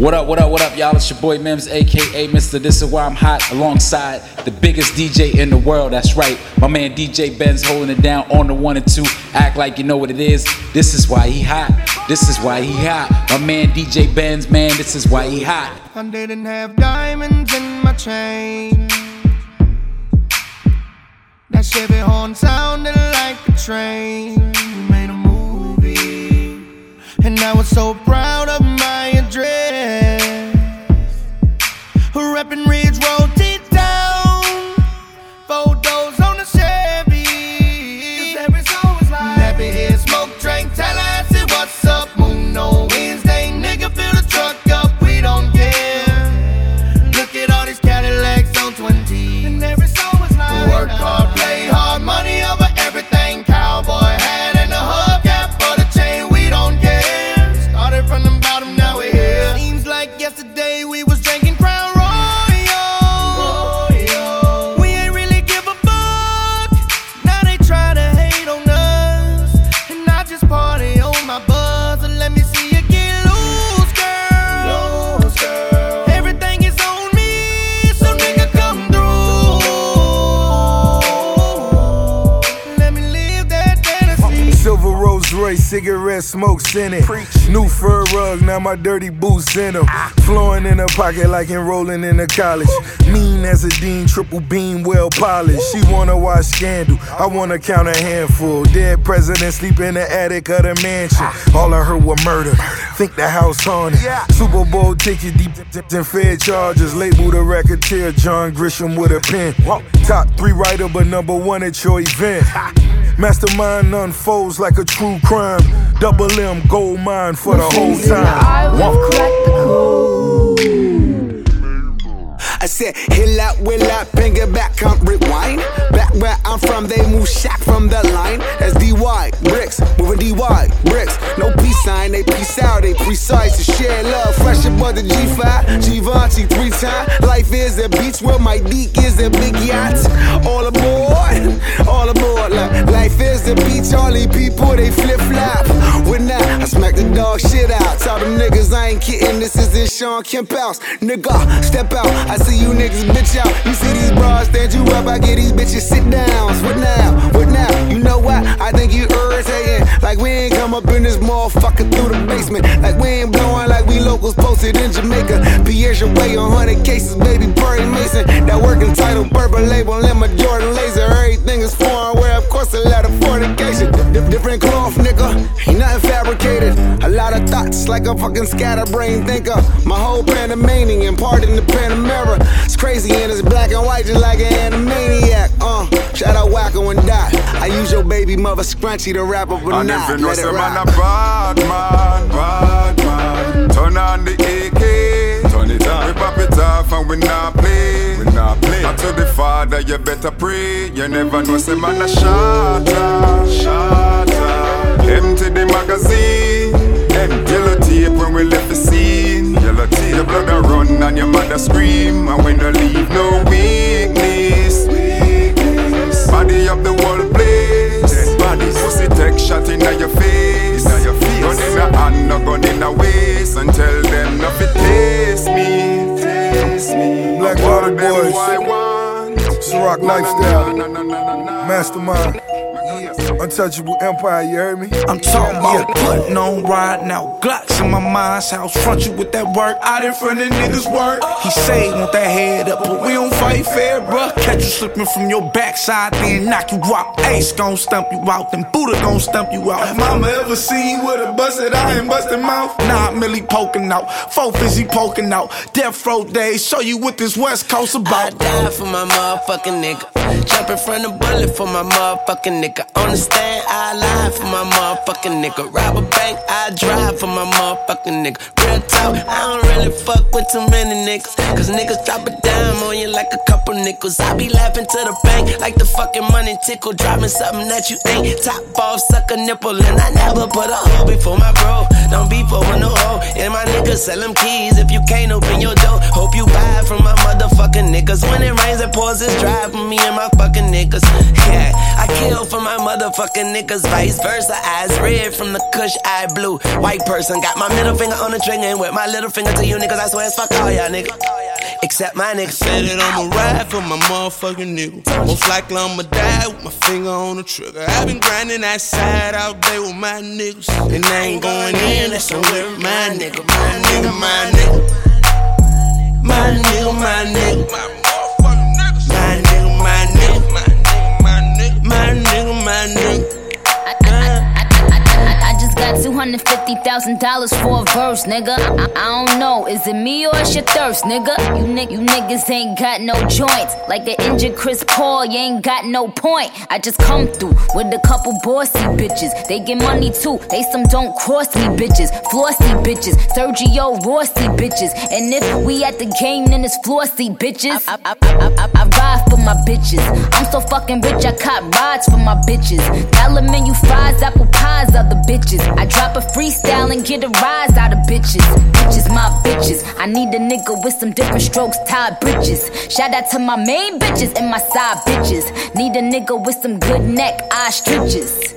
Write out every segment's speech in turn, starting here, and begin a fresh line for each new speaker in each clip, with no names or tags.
What up, what up, what up, y'all? It's your boy Mims, aka Mr. This Is Why I'm Hot, alongside the biggest DJ in the world. That's right, my man DJ Ben's holding it down on the one and two. Act like you know what it is. This is why he hot. This is why he hot. My man DJ Ben's man, this is why he hot.
I didn't have diamonds in my chain. That Chevy horn sounded like a train. And I was so proud of my address. Reppin' Ridge Road,
Cigarette smoke scented. New fur rug, now my dirty boots in them. Flowing in her pocket like enrolling in a college. Mean as a dean, triple beam, well polished. She wanna watch Scandal, I wanna count a handful. Dead president sleep in the attic of the mansion. All I heard was murder. Think the house haunted. Super Bowl ticket deep in Fed charges. Label the racketeer, John Grisham with a pen. Top three writer, but number one at your event. Mastermind unfolds like a true crime. Double M gold mine for the whole time.
I said, hill out, will out, bring it back, come rewind. Back where I'm from, they move shack from the line. That's DY, bricks, moving DY, bricks. No peace sign, they peace out, they precise to share love. Fresh above the G5, Givenchy three time. Life is a beach where my deek is a big yacht. All aboard, all aboard. Like, life is a beach, all these people, they flip flop. When now, I smack the dog shit out. Tell them niggas I ain't kidding, this is in Shawn Kemp house. Nigga, step out, I you niggas bitch out. You see these bras stand you up, I get these bitches sit downs. What now? What now? You know what? I think you irritating. Like we ain't come up in this motherfucker through the basement. Like we ain't blowing like we locals posted in Jamaica. Pierre's your way on 100 cases, baby, Perry Mason. That working title, purple label, and my Jordan laser. Everything is foreign, where of course a lot of fornication. Di- different cloth, nigga. Ain't nothing fabricated. A lot of thoughts, like a fucking scatterbrain thinker. My whole Panamanian, part in the Panamera. It's crazy and it's black and white, just like an animaniac. Uh, shout out Wakko and Dot. I use your baby mother scrunchy to wrap up a
And
knot.
if you know
Let it
say man a
rock.
bad man, bad man. Turn on the AK Turn it on We pop it off and we not play. We not play. And to the father you better pray. You never know say man a shatter Shatter. Empty the magazine. Empty yellow tape when we left the scene Yellow tape Your blood a run and your mother scream. And when you leave no weakness. Weakness. Body up the whole place. Bodies. Pussy take shot in your face. In your face. Gun in a hand, no gun in a waist. And tell them not to taste me. Taste me.
Black Water Boys.
who I want
It's rock lifestyle. Mastermind. Untouchable Empire, you heard me?
I'm talking about putting on riding out Glocks in my mind's house. Front you with that work out in front of niggas' work. He say he want that head up, but we don't fight fair, bruh. Catch you slipping from your backside, then knock you out. Ace gon' stump you out, then Buddha gon' stump you out. Have mama ever seen with a busted eye and busted mouth? Nah, Millie poking out. Four fizzy poking out. Death row days, show you what this West Coast
I
about.
die for my motherfucking nigga. Jump in front of bullet for my motherfucking nigga. On the stand, I lie for my motherfucking nigga. Rob a bank, I drive for my motherfucking nigga. Real talk, I don't really fuck with too many niggas. Cause niggas drop a dime on you like a couple nickels. I be laughing to the bank like the fucking money tickle. Dropping something that you ain't. Top off, suck a nipple. And I never put a hoe before my bro. Don't be for no hoe. And my niggas sell them keys if you can't open your door. Hope you buy from my motherfucking niggas. When it rains, it pours, it's dry for me and my fucking niggas. Yeah, I kill for my motherfucking niggas. Vice versa, eyes red from the kush, eye blue. White person got my middle finger on the trigger and with my little finger to you niggas. I swear it's fuck all y'all niggas. Except my niggas.
Said that I'ma ride for my motherfucking nigga. Most likely I'ma die with my finger on the trigger. I've been grinding that side all day with my niggas. And I ain't going in, that's on with my nigga, my nigga, my nigga. My nigga, my nigga. My nigga, my nigga. My nigga, my nigga.
Got $250,000 for a verse, nigga. I, I, don't know, is it me or it's your thirst, nigga? You, ni- you niggas ain't got no joints. Like the injured Chris Paul, you ain't got no point. I just come through with a couple bossy bitches. They get money too, they some don't cross me bitches. Flossy bitches, Sergio Rossi bitches. And if we at the game, then it's flossy bitches. I, I, I, I, I ride for my bitches. I'm so fucking rich, I cop rides for my bitches. Dollar menu fries, apple pies, other bitches. I drop a freestyle and get a rise out of bitches. Bitches, my bitches. I need a nigga with some different strokes, tied bridges. Shout out to my main bitches and my side bitches. Need a nigga with some good neck, eye stretches.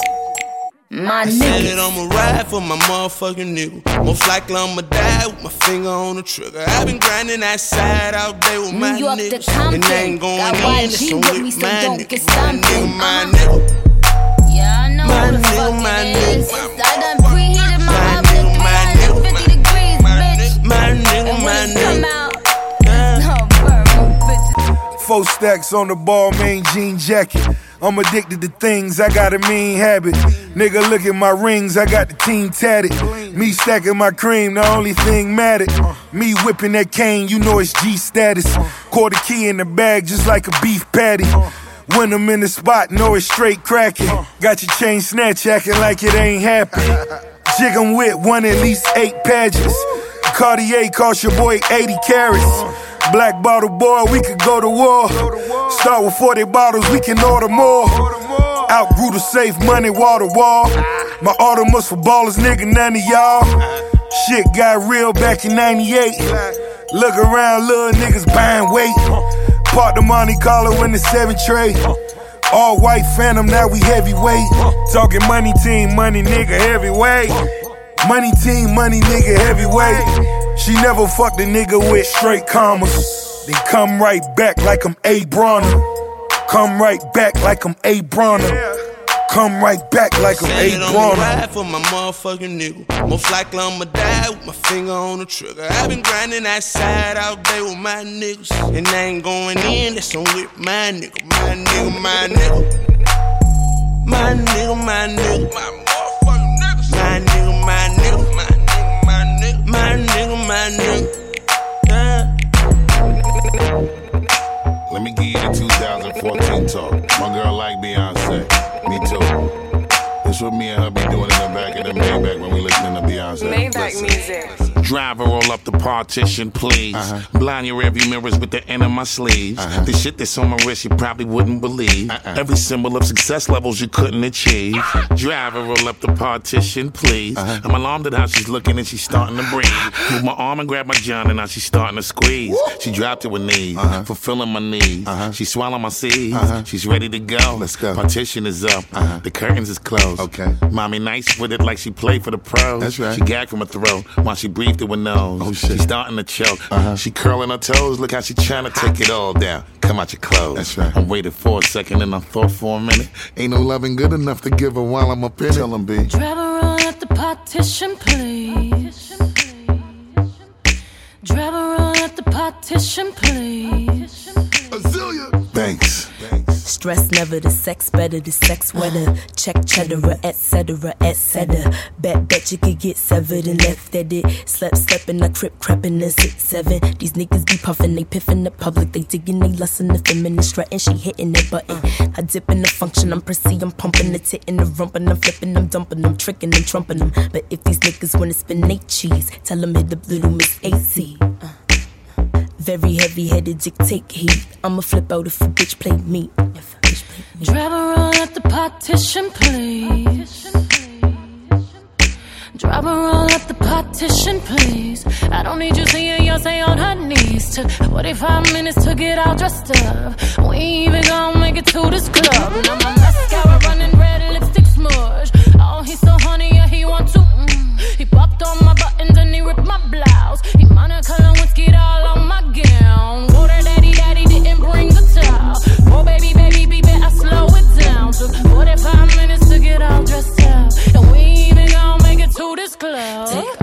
My niggas.
Said that I'ma ride for my motherfucking nigga. Most likely I'ma die with my finger on the trigger. I've been grinding that side all day with
New
my
York to
niggas.
Compton.
And I ain't going
Got
in,
YG
on
with me, so
my
don't
nigga.
get
My
stumped
nigga, my
uh-huh.
nigga.
Yeah,
My nigga, my nigga.
I done preheated my
My
oven
nigga,
to
my
350 degrees, bitch.
My nigga,
And
my
when it come
nigga.
out, no, burn, bitches.
Four stacks on the ball, main jean jacket. I'm addicted to things, I got a mean habit. Nigga, look at my rings, I got the team tatted. Me stacking my cream, the only thing mattered. Me whipping that cane, you know it's G status. Quarter key in the bag, just like a beef patty. When I'm in the spot, know it's straight cracking. Got your chain snatch acting like it ain't happening. Jig 'em with one at least eight pages. Cartier cost your boy 80 carats. Black bottle boy, we could go to war. Start with 40 bottles, we can order more. Outgrew the safe money, wall to wall. My Audemars for ballers, nigga, none of y'all. Shit got real back in 98. Look around, little niggas buying weight. Park the Monte Carlo in the 7 tray. All white phantom, now we heavyweight. Talking money team, money nigga heavyweight. Money team, money nigga heavyweight. She never fucked a nigga with straight commas. They come right back like I'm A. Broner. Come right back like I'm A. Broner. Come right back like I'm
Said
A.
that I'ma ride for my motherfucking nigga. Most likely I'ma die with my finger on the trigger. I've been grinding that side all day with my niggas. And I ain't going in, that's on with my nigga. My nigga, my nigga. My nigga, my nigga. My motherfucking niggas. My nigga, my nigga. My nigga, my nigga. My nigga, my nigga.
Let me give you the 2014 talk. My girl like Beyonce. Me too. This what me and her be doing in the back of the Maybach when we listening to Beyonce.
Maybach
Listen.
music.
Driver, roll up the partition, please.
Uh-huh.
Blind your rearview mirrors with the end of my sleeves.
Uh-huh.
The shit that's on my wrist you probably wouldn't believe.
Uh-uh.
Every symbol of success levels you couldn't achieve. Driver, roll up the partition, please.
Uh-huh.
I'm alarmed at how she's looking and she's starting to breathe. Move my arm and grab my john and now she's starting to squeeze. She dropped to her knees,
Uh-huh.
fulfilling my needs.
Uh-huh.
She swallowed my seeds.
Uh-huh.
She's ready to go.
Let's go.
Partition is up. The curtains is closed.
Okay.
Mommy nice with it like she played for the pros.
That's right.
She gagged from her throat while she breathed through her nose.
Oh, shit.
She's starting to choke.
Uh-huh.
She curling her toes. Look how she trying to take it all down. Come out your clothes.
That's right.
I waited for a second and I thought for a minute.
Ain't no loving good enough to give her while I'm up in it. Tell 'em, B.
Driver on at the partition, please. Driver on at the partition, please.
Thanks.
Stress never the sex better, the sex wetter. Check cheddar, etc., etc. Bet bet you could get severed and left at it. Slept, slept in a crib, crepping the six seven. These niggas be puffin', they piffin' the public, they digging, they lustin' the feminine strutting, she hitting the button. I dip in the function, I'm prissy, I'm pumping the tit in the rump, and I'm flipping, I'm dumping, I'm tricking, and trumping them. But if these niggas wanna spin they cheese, tell them hit the little Miss AC. Uh. Very heavy headed, dictate heat. I'ma flip out if a bitch play me. If a bitch play me.
Driver on at the partition, please.
Drive all up the partition, please. I don't need you seeing Beyonce on her knees. Took 45 minutes to get all dressed up. We ain't even gonna make it to this club. Now my mascara running red, smudge. Oh, he's so honey, yeah, he want to. Mm. He popped on my buttons and he ripped my blouse. He Monica Lewinsky all on my gown. Go to daddy, daddy didn't bring the towel. Oh, baby, baby, baby, I slow it down. Took 45 minutes to get all dressed up. And we even gonna make it to this club. Take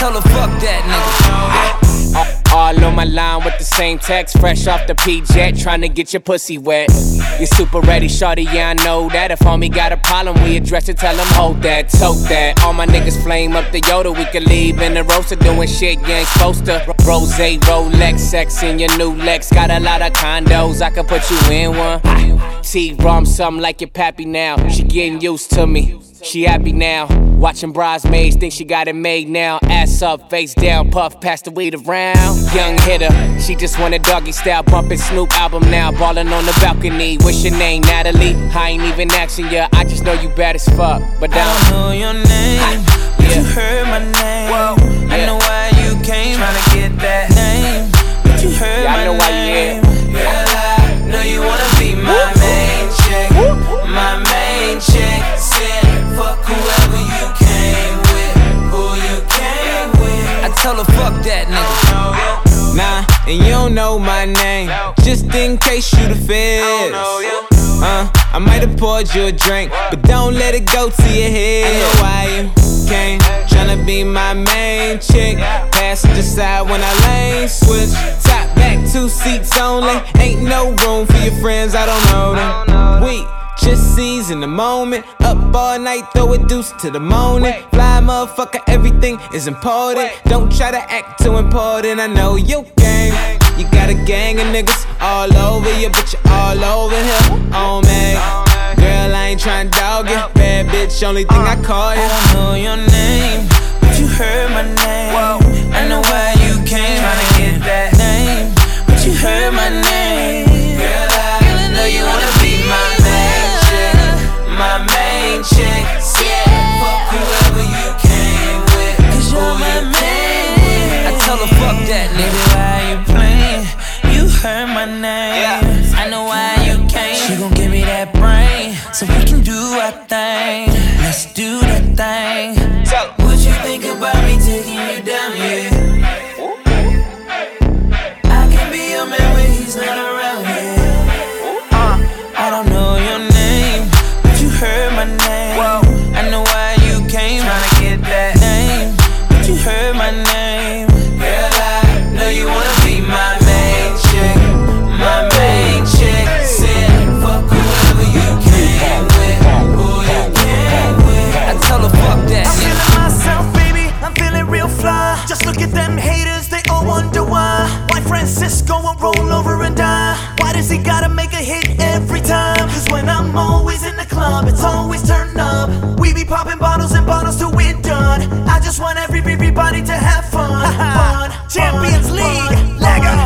tell her fuck that nigga. All on my line with the same text, fresh off the P-Jet, tryna get your pussy wet. You super ready, shorty, yeah, I know that. If homie got a problem, we address it, tell him hold that, tote that. All my niggas flame up the Yoda, we can leave in the roaster doing shit you ain't supposed to. Rose, Rolex, sex in your new Lex. Got a lot of condos, I can put you in one. T-Rom, something like your pappy now. She getting used to me. She happy now. Watching bridesmaids, think she got it made now. Ass up, face down, puff, pass the weed around. Young hitter, she just want a doggy style, bumping Snoop album now. Ballin' on the balcony. What's your name, Natalie? I ain't even asking ya, I just know you bad as fuck. But I don't know your name, but you heard my name. I that nigga. Nah, and you don't know my name. Just in case you the feds. Uh, I might have poured you a drink, but don't let it go to your head. I know why you came, tryna be my main chick. Passenger side when I lane switch. Top back, two seats only. Ain't no room for your friends, I don't know them. We just seize in the moment. Up all night, throw a deuce to the morning. Fly motherfucker, everything is important. Don't try to act too important. I know you game. You got a gang of niggas all over you, but you all over here. Oh man. Girl, I ain't tryna dog you. Bad bitch, only thing I call you. I don't know your name, but you heard my name. I know why you came, tryna get that name. But you heard my name. Girl, I know you wanna and chicks. Yeah. Fuck whoever you came with. Cause you're my man. I tell her, fuck that nigga. Why you playing? You heard my name. Yeah. I know why you came. She gon' give me that brain so we can do our thing. Let's do the thing. So, what you think about me taking you down?
Yeah. Hit every time? Cause when I'm always in the club, it's always turned up. We be popping bottles and bottles till we're done. I just want every everybody to have fun. fun. Champions League, Lego.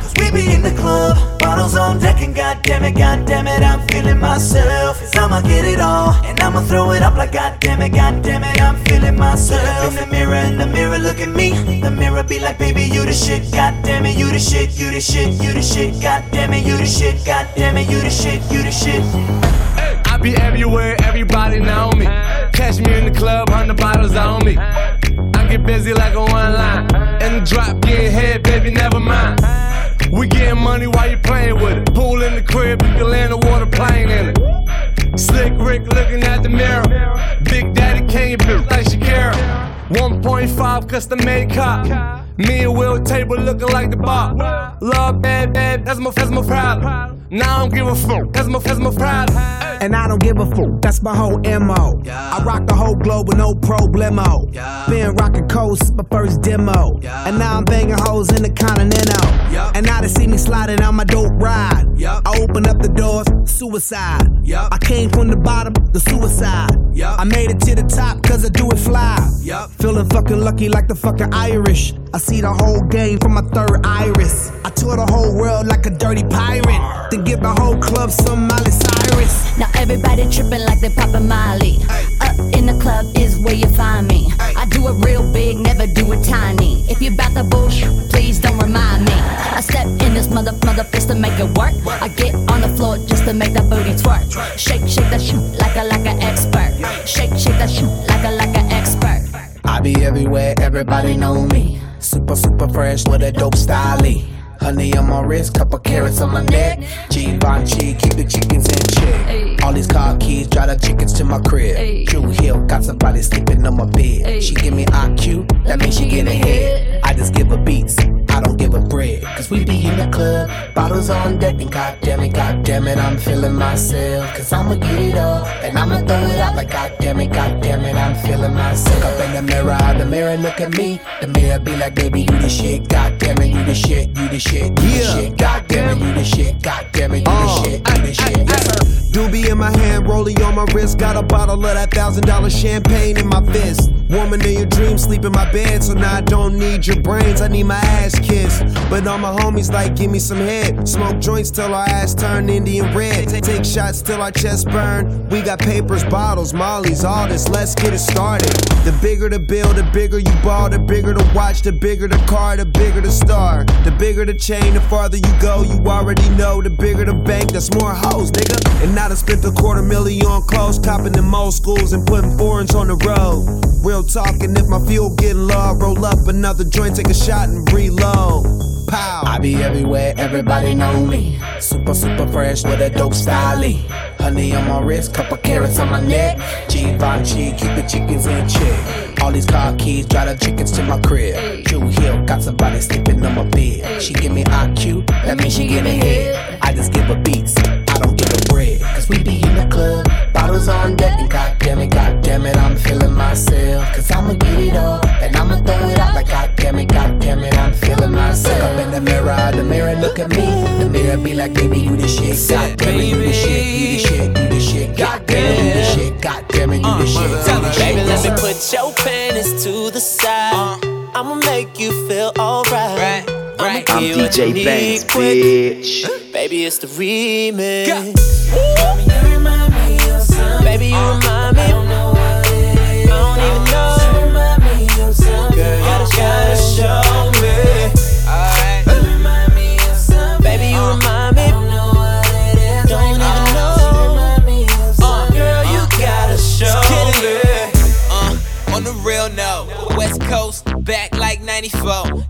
Cause we be in the club, bottles on deck, and goddamn it, goddamn it, I'm feeling myself. Cause I'ma get it all, and I'ma throw it up like goddamn it, goddamn it, I'm feeling myself. In the mirror, in the mirror, look at me. The mirror be like, baby, you the shit, goddamn it, you the shit, you the shit, you the shit, goddamn it, you the shit, goddamn it, you the shit, you the shit.
I be everywhere, everybody know me. Catch me in the club, hundred bottles on me. I get busy like a one line. In the drop, getting head, baby, never mind. We getting money while you playing with it. Pool in the crib, you can land a water plane in it. Slick Rick looking at the mirror. Big Daddy Kane built like Shakira. 1.5 custom made cop. Me and Will table looking like the bar. Love bad, bad, that's my, that's my problem. Now I don't give a fuck, that's my, that's my problem.
And I don't give a fuck, that's my whole MO. I rock the whole globe with no problemo. Been rocking coast, my first demo. And now I'm banging hoes in the continental. And now they see me sliding on my dope ride. I open up the doors, suicide. I came from the bottom, the suicide. I made it to the top, cause I do it fly. Feeling fucking lucky like the fucking Irish. I see the whole game from my third iris. I tour the whole world like a dirty pirate. Then give the whole club some Miley Cyrus.
Now everybody tripping like they poppin' Molly. Up in the club is where you find me. I do it real big, never do it tiny. If you bout the bullshit, please don't remind me. I step in this mother mother fist to make it work. I get on the floor just to make that booty twerk. Shake, shake that shit like a like an expert. Shake, shake that shit like a like expert.
I be everywhere, everybody know me. Super, super fresh with a dope style. Honey on my wrist, couple carrots on my neck. Givenchy, keep the chickens in check. All these car keys, drive the chickens to my crib. Drew Hill, got somebody sleeping on my bed. She give me IQ, that means she get ahead. I just give her beats, I don't give a bread. Cause we be in the club, bottles on deck, and goddamn it, goddamn it, I'm feeling myself. Cause I'ma get it all, and I'ma throw it out like goddamn it, goddamn it, I'm feeling myself. Up in the mirror, the mirror look at me. The mirror be like, baby, you the shit, goddamn it, you the shit, you the shit, you the shit, goddamn it, you the shit, goddamn it, you the uh. shit, you the shit.
Doobie in my hand, rolling on my wrist. Got a bottle of that thousand dollar champagne in my fist. Woman in your dreams, sleep in my bed. So now I don't need your brains, I need my ass kissed. But all my homies like, give me some head. Smoke joints till our ass turn Indian red. Take, take shots till our chest burn. We got papers, bottles, mollies, all this. Let's get it started. The bigger the bill, the bigger you ball. The bigger the watch, the bigger the car, the bigger the star. The bigger the chain, the farther you go. You already know. The bigger the bank, that's more hoes, nigga. And I spent a quarter million on clothes, copping them old schools and putting foreigns on the road. Real talking, if my fuel getting low, roll up another joint, take a shot and reload. Pow.
I be everywhere, everybody know me. Super, super fresh with a dope style. Honey on my wrist, couple carrots on my neck. Givenchy, keep the chickens in check. All these car keys, drive the chickens to my crib. Drew Hill, got somebody sleeping on my bed. She give me IQ, that means she get ahead. I just give her beats, I don't give. Cause we be in the club, bottles on deck, and goddamn it, goddamn it, I'm feeling myself. Cause I'ma get it all, and I'ma throw it out like goddamn it, goddamn it, I'm feeling myself. Up in the mirror, the mirror look at me. The mirror be like, baby, you the shit. Goddamn it, you the shit, you the shit, you the shit. Goddamn it, you the shit. Goddamn it, you the shit. you the shit.
Baby, let me put your panties to the side. Uh. I'ma make you feel alright right
I'm
here.
DJ Banks, bitch.
Baby, it's the remix. You remind me of. Baby, you remind me. I don't know what it is. I don't even know. You remind me of. Girl, you gotta, show me. You remind me of I don't know what it is. Don't even know. You remind me of. Girl, you gotta show me. On the real West Coast, back like 94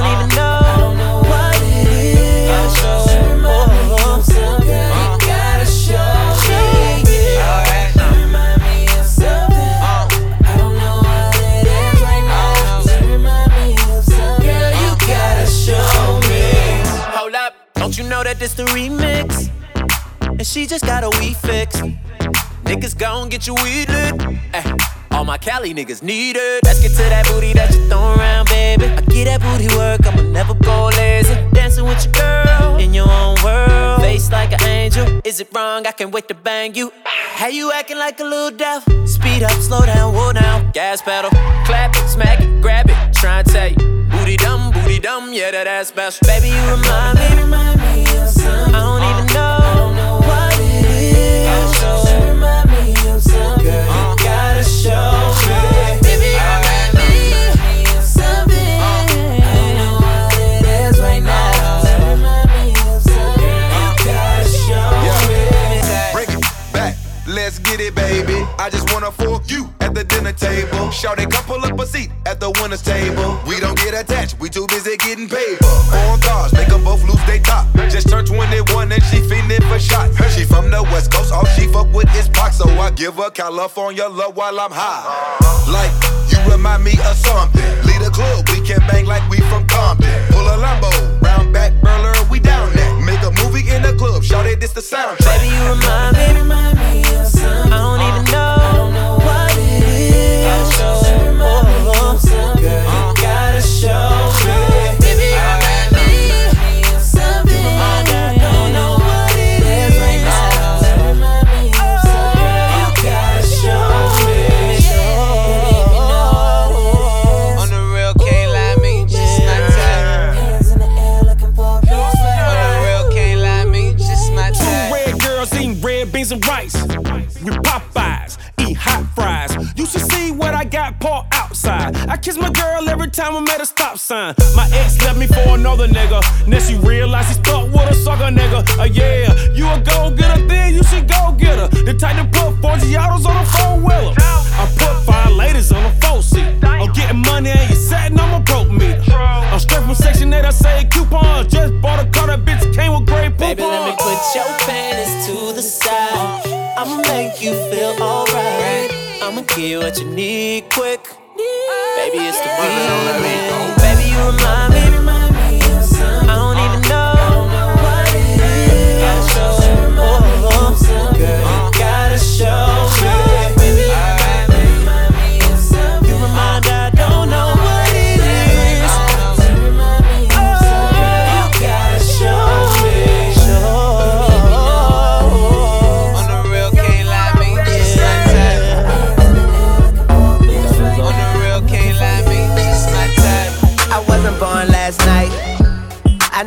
This the remix? And she just got a weed fix. Niggas gon' get you weed lit. Eh, all my Cali niggas need it. Let's get to that booty that you throw around, baby. I get that booty work, I'ma never go lazy. Dancing with your girl in your own world. Face like an angel. Is it wrong? I can't wait to bang you. How you acting like a little deaf? Speed up, slow down, whoa down. Gas pedal, clap it, smack it, grab it. Try and tell you. Booty dumb, booty dumb, yeah, that ass special. Baby, you remind me, remind me of something. I don't even know I
just wanna fork you at the dinner table. Shout it, come pull up a seat at the winner's table. We don't get attached, we too busy getting paid. Foreign cars, make them both lose they top. Just turned 21 and she feeling for shots. She from the West Coast, all she fuck with is Pac, so I give her California love while I'm high. Like, you remind me of something. Lead a club, we can bang like we from Compton. Pull a Lambo, round back, burler, we down there. Make a movie in the club, shout it, this the soundtrack.
Baby, you remind me, remind me of something. I don't even know what it is. You remind me of uh-huh. something. Girl, you gotta show
time I'm at a stop sign. My ex left me for another nigga. Then she realized she stuck with a sucker nigga. Uh, yeah, you a go getter, then you should go get her. The type to put four Giottos on a four wheeler. I put five ladies on a four seat. I'm getting money and you setting on a broke meter. I'm straight from Section 8, I say coupons. Just bought a car, that bitch came with Grey Poupons.
Baby, let me put your panties to the side. I'ma make you feel alright. I'ma give you what you need quick. Baby, it's the weekend. Baby, you remind me,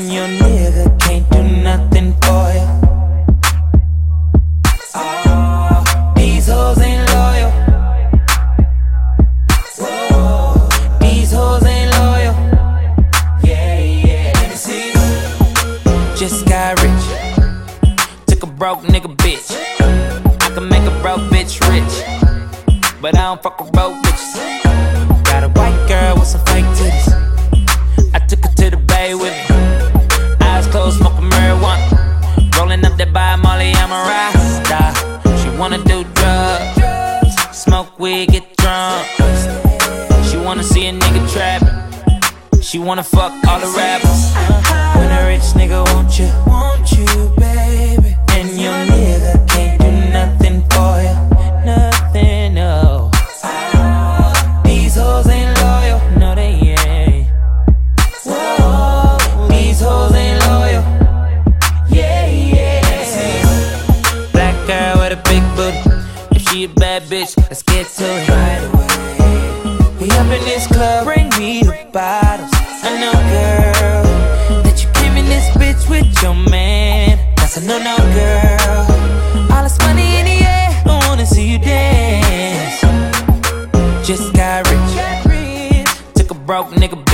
and your nigga can't do nothing for you. Oh, these hoes ain't loyal. These hoes ain't loyal. Yeah, yeah, let me see. Just got rich. Took a broke nigga bitch. I can make a broke bitch rich. But I don't fuck with broke bitches. Got a white girl with some fake titties. Molly, I'm a rasta. She wanna do drugs, smoke weed, get drunk. She wanna see a nigga trap. She wanna fuck all the rappers. When a rich nigga, won't you? Won't you, babe? that bitch, let's get to it. Right away. We up in this club, bring me the bottles. I know, girl, that you came in this bitch with your man. That's a no no, girl. All this money in the air, I wanna see you dance. Just got rich, took a broke nigga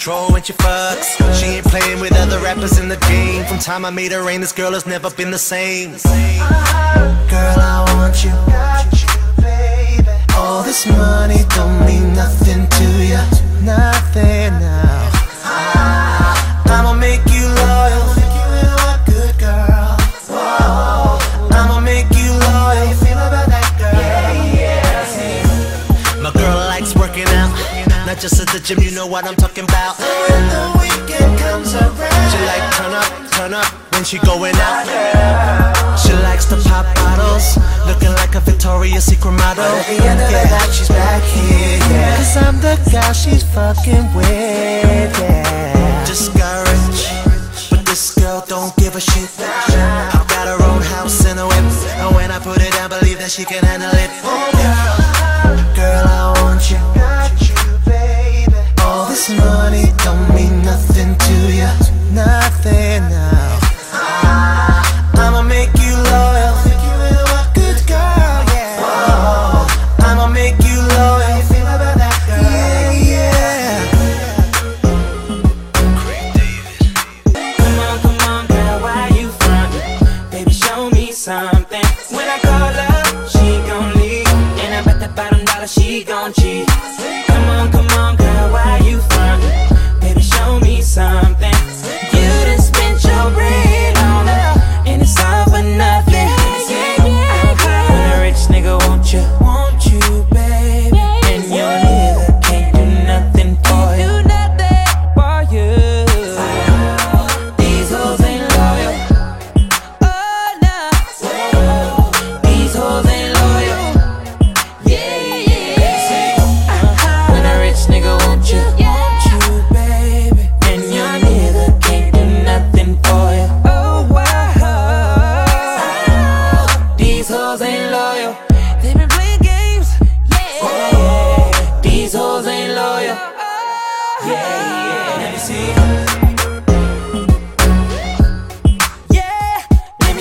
control when she fucks. She ain't playing with other rappers in the game. From time I made her rain, this girl has never been the same. Girl, I want you. All this money don't mean nothing to you. Nothing now. just at the gym, you know what I'm talking about. When the weekend comes around, she like turn up, turn up when she going out. She likes to pop bottles, looking like a Victoria's Secret model. But at the end of yeah. the night, she's back here. Yeah. Cause I'm the guy she's fucking with. Yeah. Discouraged, but this girl don't give a shit. I've got her own house and a whip, and when I put it down, believe that she can handle it. Oh, yeah. Money don't mean nothing to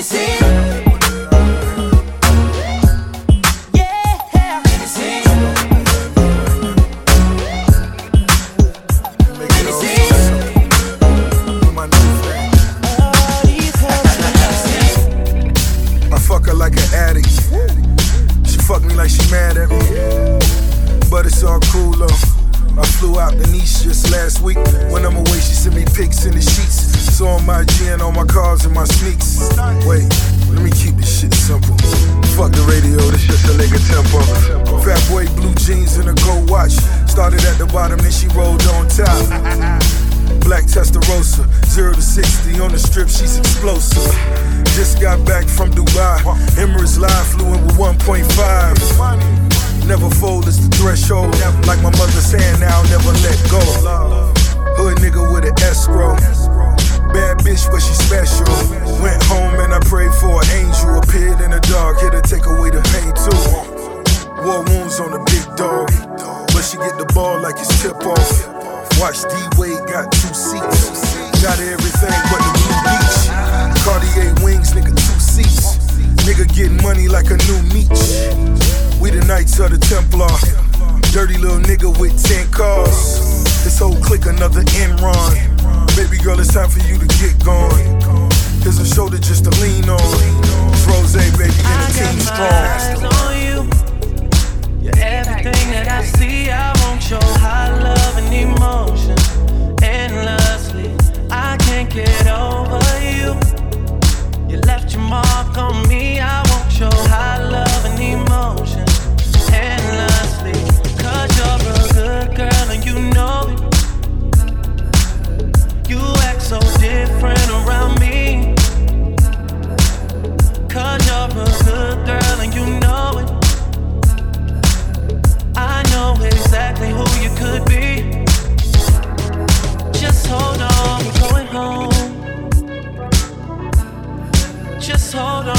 see
서로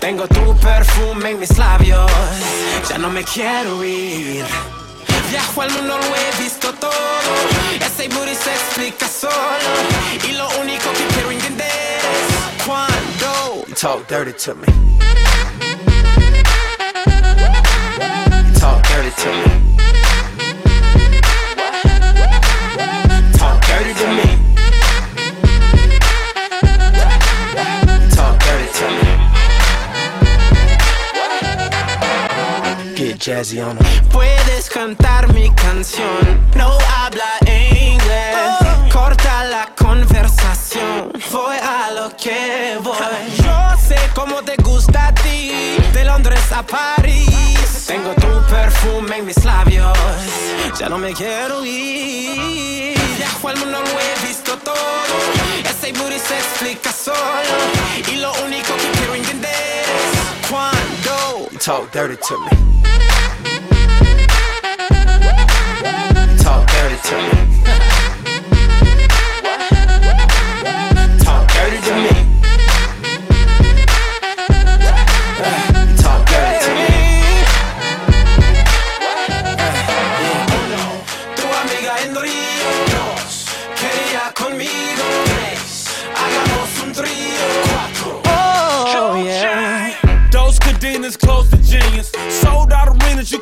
Tengo tu perfume en mis labios, ya no me quiero ir. Viajo al mundo, lo he visto todo. Ese booty se explica solo. Y lo único que quiero entender es cuando. You talk dirty to me. You talk dirty to me. Jazzy on. Puedes cantar mi canción, no habla inglés. Corta la conversación, voy a lo que voy. Yo sé cómo te gusta a ti, de Londres a París.
Tengo tu perfume en mis labios, ya no me quiero ir. Viajo al mundo, lo he visto todo. Ese booty se explica solo, y lo único que quiero entender es. You talk dirty to me. Talk dirty to me.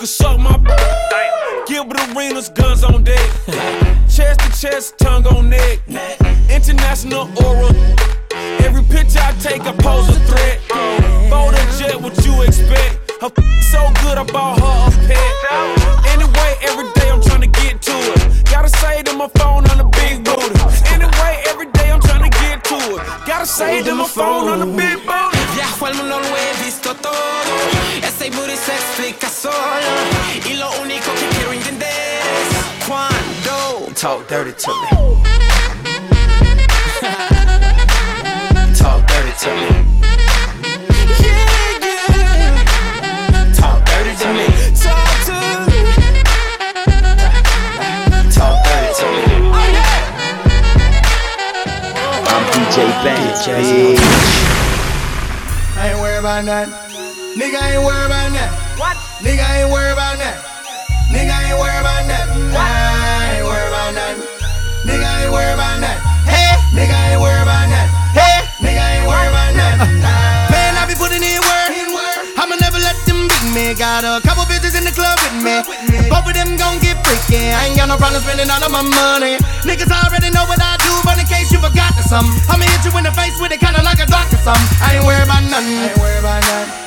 Can suck my. Gilbert Arenas, guns on deck. chest to chest, tongue on neck. International aura. Every picture I take, I pose a threat. Bold and jet, what you expect? Her so good, I bought her a pet. Anyway, every day I'm trying to get to it. Gotta say to my phone on the big booty. Anyway, every day I'm trying to get to it. Gotta say to my phone on the big booty.
Talk dirty to me. talk dirty to me. Yeah, yeah. Talk dirty to me. Talk to me. Talk dirty to me.
Oh, I'm DJ Bang,
I ain't worried about that. Nigga ain't worried about that. What? Nigga ain't worried about that. Nigga ain't worried about that. I ain't worried about that. Nigga ain't worried about that. Hey, nigga ain't worried about that. Hey, nigga ain't worried about that. Man, I be putting in work. I'ma never let them beat me. Got a couple bitches in the club with me. Both of them gon' get freaky. I ain't got no problem spending all of my money. Niggas already know what I do, but in case you forgot to some, I'ma hit you in the face with it kinda like a doctor some. I ain't worried about nothing. I ain't worried about nothing.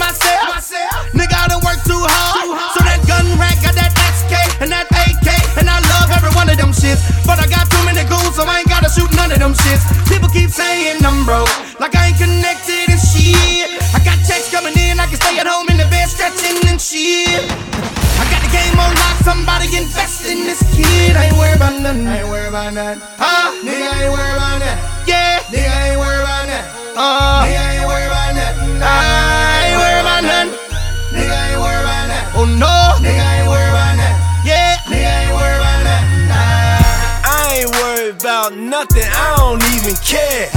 Protect myself. Nigga, I done work too hard. So that gun rack got that XK and that AK. And I love every one of them shits. But I got too many goons, so I ain't gotta shoot none of them shits. People keep saying I'm broke. Like I ain't connected and shit. I got checks coming in, I can stay at home in the bed stretching and shit. I got the game on lock, somebody invest in this kid. I ain't worried about nothing. I ain't worried about nothing. Huh? Nigga I ain't worried about that.
About nothing, I don't even care.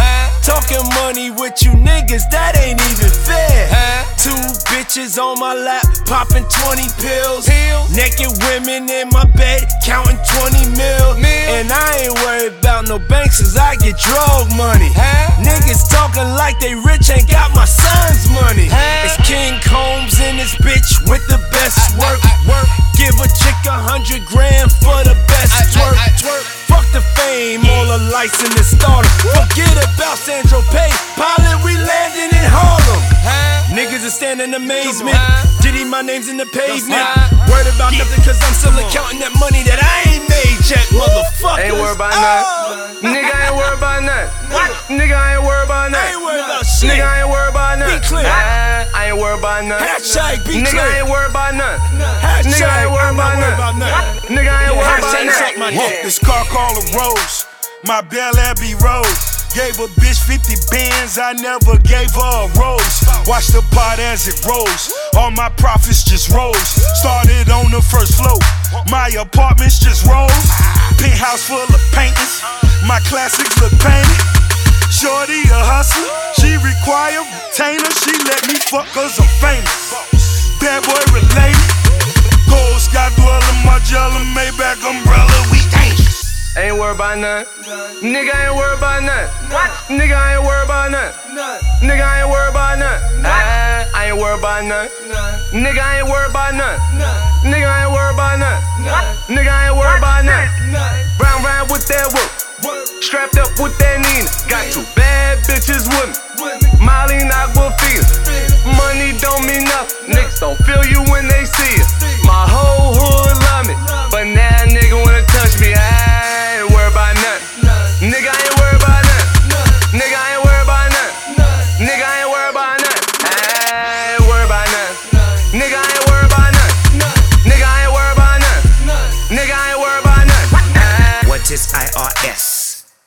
Talking money with you niggas, that ain't even fair. Two bitches on my lap, popping 20 pills. Naked women in my bed, counting 20 mil. And I ain't worried about no banks, cause I get drug money. Huh? Niggas talking like they rich, ain't got my son's money. It's King Combs in this bitch with the best work. work. Give a chick a hundred grand for the best twerk. twerk. Fuck the fame, all the lights in the starter. Forget about Sandro Pay, pilot, we landing in Harlem. Niggas are standing in amazement. Diddy, my name's in the pavement. Worried about nothing, cause I'm still accounting that money that I ain't made yet, motherfucker.
Ain't worried about nothing. Oh. Nigga ain't worried about nothing. Nigga ain't worried about nothing.
I ain't worried about shit.
Nigga ain't worried about nothing.
Be clear.
I, I ain't worried about nothing.
Hashtag be
Nigga
clear.
ain't worried about nothing.
Hashtag
Nigga ain't worried about
worried
nothing.
nothing.
Ain't worried about
suck my dick.
This car called a Rose, my Bel Abbey Rose. Gave a bitch 50 bands, I never gave her a rose. Watch the pot as it rose, all my profits just rose. Started on the first floor, my apartments just rose. Penthouse full of paintings, my classics look painted. Shorty a hustler, she require retainer. She let me fuck cause I'm famous. Bad boy related. Gold sky dweller, Margiela, Maybach umbrella, we dangerous.
Ain't worried about nothing. Nigga ain't worried about nothing. What? Nigga ain't worried about nothing. Nigga ain't worried about nothing. I, I ain't worried about nothing. Nigga ain't worried about nothing. Ah, Nigga ain't worried about nothing. Nigga ain't worried about nothing. Round round with that whoop. Strapped up with that Nina. Got two bad bitches with me. Molly Aquafina. Money don't mean nothing. Niggas don't feel you when they see it. My whole hood love me. But now nigga wanna touch me. I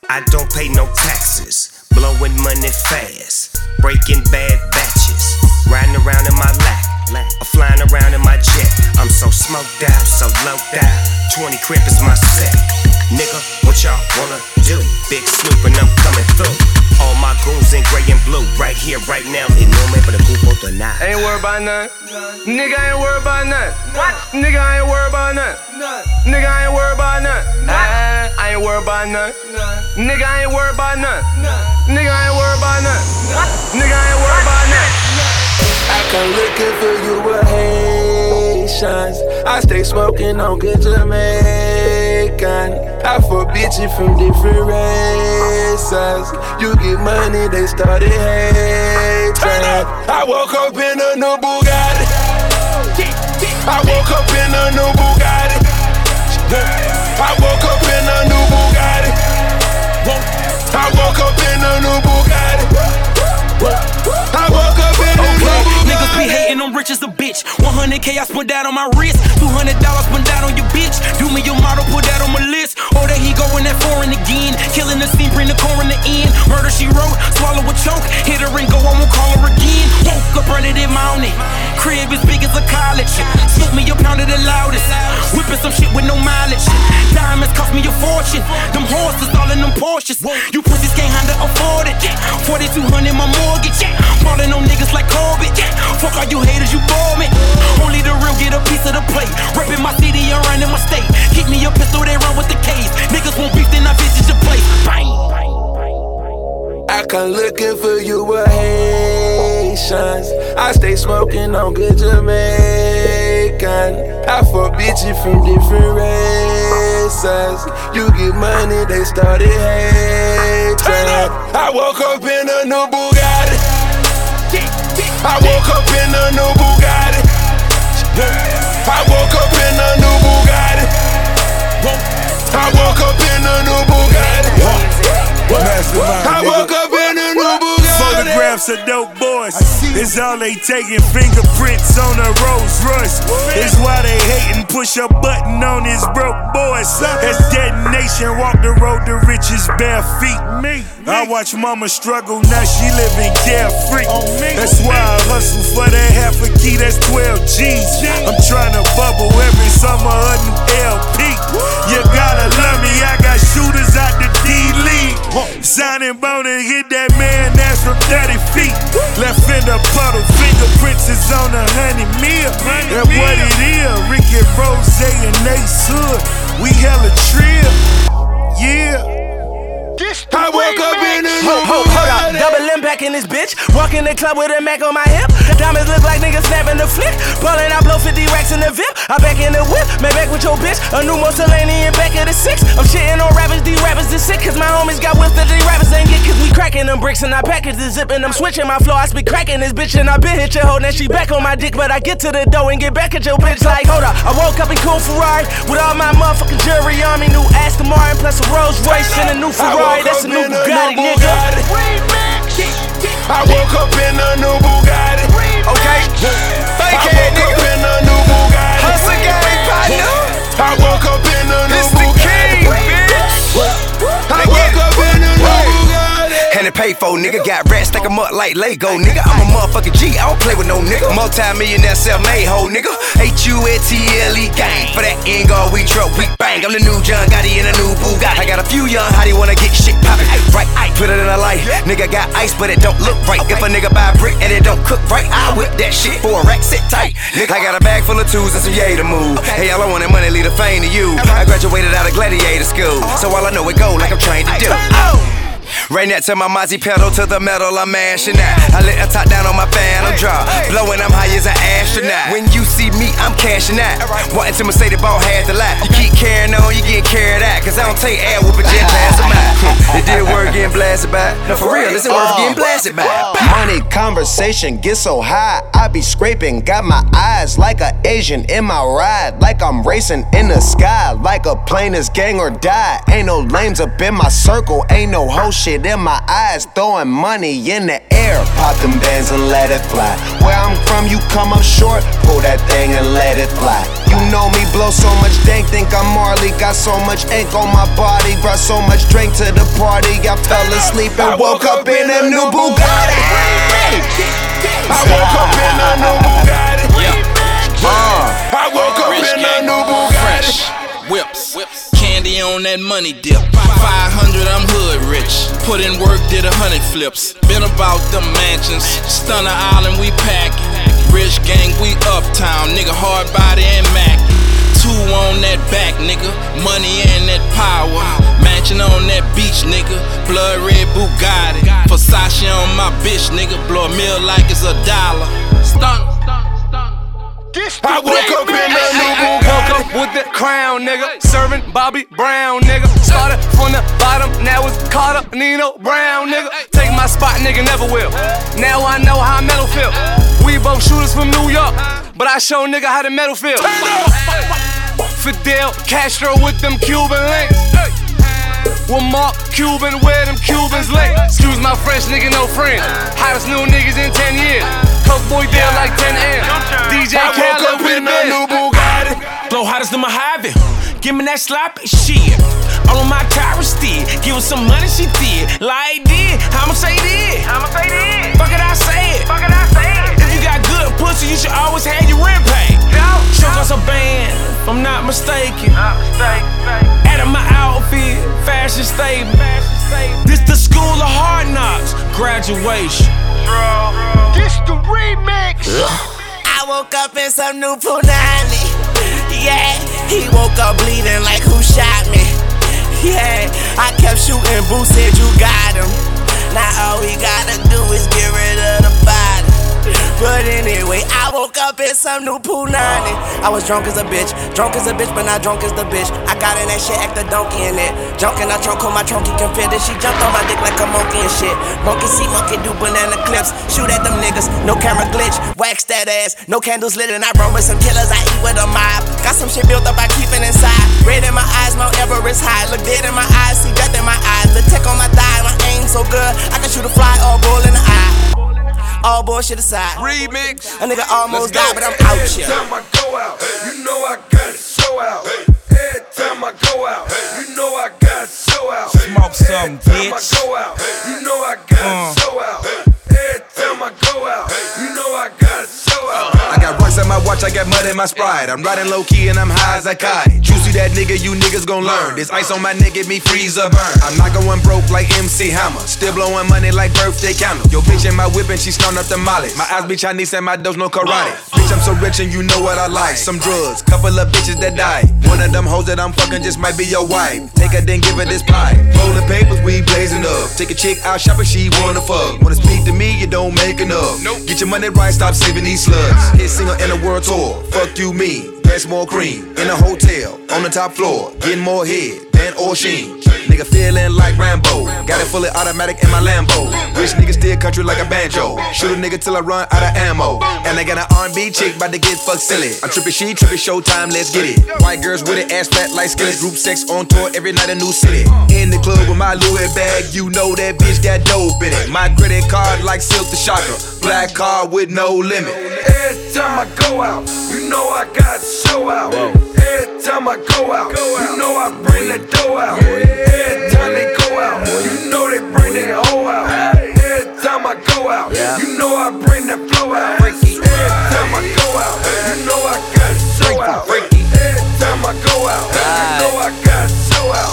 I
don't pay no taxes. Blowing money fast. Breaking bad batches. Riding around in my lap. Or flying around in my jet. I'm so smoked out, so low out. 20 crib is my set. Nigga, what y'all wanna do? Big Snoop and I'm coming through. All my goons in gray and blue. Right here, right now. Y no me preocupo de nada.
Ain't worried about nothing. Nigga, I ain't worried about nothing. What? Nigga, I ain't worried about nothing. Nigga, I ain't worried about nothing. I, I ain't worried about nothing. Nigga, I ain't worried about nothing. Nigga, I ain't worried about nothing. Nigga, I ain't worried about nothing.
I come looking for you with Haitians. I stay smoking on good Jamaican. I fuck bitches from different races. You get money, they started hating. I woke up in a new Bugatti. I woke up in a new Bugatti. I woke up in a new Bugatti. I woke up in a new Bugatti. I woke
be hating, I'm rich as a bitch. 100k I spent that on my wrist. $200 spent that on your bitch. Do me your model, put that on my list. Oh, or that he going that foreign again. Killing the scene, bring the coroner in. Murder she wrote, swallow a choke. Hit her and go, I won't call her again. Woke up running in morning. Crib as big as a college. Smoke me a pound of the loudest. Whipping some shit with no mileage. Diamonds cost me a fortune. Them horses all in them Porsches. You pussies can't handle afford it. 4200 my mortgage. Falling on niggas like Corbett. Fuck all you haters, you bore me. Only the real get a piece of the plate. Reppin' my city and running my state. Keep me a pistol, they run with the case. Niggas won't beef, then I visit your place. Bang.
I come looking for you with Haitians. I stay smoking on good Jamaican. I fuck bitches from different races. You get money, they started hating. I woke up in a new Bugatti. I woke up in a new Bugatti. I woke up in a new Bugatti. I woke up in a new Bugatti. I woke up in a new Bugatti.
Photographs of dope boys. It's all they taking. Fingerprints on a Rolls Royce. It's why they hating. Push a button on his broke boys. As detonation, walk the road to riches bare feet. Me. I watch mama struggle, now she living carefree. That's why I hustle for that half a key, that's 12 G's. I'm trying to bubble every summer a new LP. You gotta love me, I got shooters out the D League. Signing bone and hit that man ass from 30 feet. Left in the puddle, fingerprints is on a honey meal. That's what it is. Ricky Rose and Ace Hood, we hella trill. Yeah.
I woke up in a new Ho, ho, hold up, double impact in this bitch. Walk in the club with a Mac on my hip. Diamonds look like niggas snapping the flick. Ballin', I blow 50 racks in the VIP. I back in the whip, man back with your bitch. A new Mussolini in back of the six. I'm shitting on rappers, these rappers is sick. Cause my homies got whips that these rappers ain't get. Cause we cracking them bricks and I package the zip and I'm switching my flow. I speak cracking this bitch and I been hit your hoe. Now she back on my dick, but I get to the dough and get back at your bitch like, hold up. I woke up in cool Ferrari with all my motherfucking jewelry on me. New Aston Martin plus a Rolls Royce and a new Ferrari. That's a new Bugatti, nigga. I woke up in a new Bugatti. Okay. Fake I woke
And pay for, nigga. Got rats, stack 'em up like Lego, nigga. I'm a motherfucking G, I don't play with no nigga. Multi-millionaire self-made hoe, nigga. H-U-A-T-L-E gang. For that end all we truck, we bang. I'm the new John Gotti in a new Bugatti. I got a few young hottie wanna get shit poppin'. Right, I put it in a light. Nigga got ice, but it don't look right. If a nigga buy a brick and it don't cook right, I whip that shit for a rack, sit tight. Nigga, I got a bag full of twos and some yay to move. Hey, all I want is money, leave the fame to you. I graduated out of gladiator school, so all I know it go like I'm trained to do. Right next to my Mozzie pedal to the metal, I'm mashing that. I let a top down on my fan, I'm drop. Blowing, I'm high as an astronaut. When you see me, I'm cashing out. Wanting to Mercedes ball had to lie. You keep carrying
on, you get carried out. Cause I don't take air whooping jet pass them out. It did work getting blasted by. No, for real, is worth getting oh. blasted by. Oh.
Money conversation get so high, I be scraping. Got my eyes like a Asian in my ride, like I'm racing in the sky, like a plane is gang or die. Ain't no lames up in my circle, ain't no whole shit in my eyes. Throwing money in the air, pop them bands and let it fly. Where I'm from, you come up short, pull that thing and let it fly. You know me, blow so much dank, think I'm Marley. Got so much ink on my body, brought so much drink to the party. I fell asleep and woke up in a new Bugatti. I woke up in a new Bugatti.
I woke up in a new Bugatti. Whips, candy on that money dip. 500, I'm hood rich. Put in work, did a hundred flips. Been about the mansions. Stunner Island, we packing. Rich gang, we uptown. Nigga, hard body and Mac. Two on that back, nigga. Money and that power. Mansion on that beach, nigga. Blood red Bugatti. Versace on my bitch, nigga. Blow a meal like it's a dollar. Stunner.
I woke up in a new Bugatti. Woke up with the crown, nigga. Serving Bobby Brown, nigga. Started from the bottom, now it's Carter Nino Brown, nigga. Take my spot, nigga, never will. Now I know how metal feel. We both shooters from New York, but I show nigga how the metal feel. Fidel Castro with them Cuban links. With Mark Cuban, where them Cubans lay. Excuse my French, nigga, no friend. Hottest new niggas in 10 years. Coke boy deal like 10 M. DJ
I woke
Khaled
up
with
in
the
a new Bugatti. Blow hottest in than Mojave. Give me that sloppy shit. All on my Tyra steed. Give her some money, she did. Like did. I'ma say this. I'ma say this. Fuck it, I say it. Fuck it, I say it. If you got good pussy, you should always have your rent paid. Show us a band, if I'm not mistaken. Out of my outfit, fashion stable. This the school of hard knocks, graduation.
This the remix.
I woke up in some new punani. Yeah, he woke up bleeding like who shot me. Yeah, I kept shooting. Boo said you got him. Now all we gotta do is get rid of the body. But anyway, I woke up in some new punani. I was drunk as a bitch, drunk as a bitch, but not drunk as the bitch. I got in that shit, act a donkey in it. Junk in the trunk, on my trunky it. She jumped on my dick like a monkey and shit. Monkey see, monkey do banana clips. Shoot at them niggas, no camera glitch. Wax that ass, no candles lit, and I run with some killers. I eat with a mob. Got some shit built up, I keep it inside. Red in my eyes, Mount Everest high. Look dead in my eyes, see death in my eyes. The tech on my thigh, my aim so good. I can shoot a fly or a bull in the eye. All bullshit aside.
Remix.
A nigga almost died, but I'm out here.
Every time I go out, you know I got to show out. Every time I go out, you know I got to show out.
Smoke some,
Every time I go out, you know I got
Uh.
to show out. Every time I go out, you know I got to show out.
I got at my watch, I got mud in my sprite. I'm riding low key and I'm high as a kite. Juicy that nigga, you niggas gon' learn. This ice on my neck, get me freeze or burn. I'm not going broke like MC Hammer. Still blowing money like birthday candle. Yo, bitch in my whip and she snarling up the molly. My eyes be Chinese and my doors no karate. Bitch, I'm so rich and you know what I like. Some drugs, couple of bitches that die. One of them hoes that I'm fucking just might be your wife. Take her, then give her this pie. Rolling papers, we blazing up. Take a chick out shopping, she wanna fuck. Wanna speak to me, you don't make enough. Get your money right, stop saving these slugs. Hit single in a world tour. Fuck you, me. That's more cream. In a hotel, on the top floor. Getting more head than Ocean. Nigga feeling like Rambo. Got it fully automatic in my Lambo. Rich nigga still country like a banjo. Shoot a nigga till I run out of ammo. And I got an R&B chick about to get fucked silly. I'm tripping, she tripping, showtime, let's get it. White girls with it, ass fat like skillets. Group sex on tour every night, a new city. In the club with my Louis bag, you know that bitch got dope in it. My credit card like Silk the Shocker. Black car with no limit.
Every time I go out, you know I got to show out. Every time I go out, you know I bring the dough out. Every time they go out, you know they bring their hoe out. Every time I go out, you know I bring the flow out. Every time I go out, you know I got show out. Every time I go out, you know I got show out.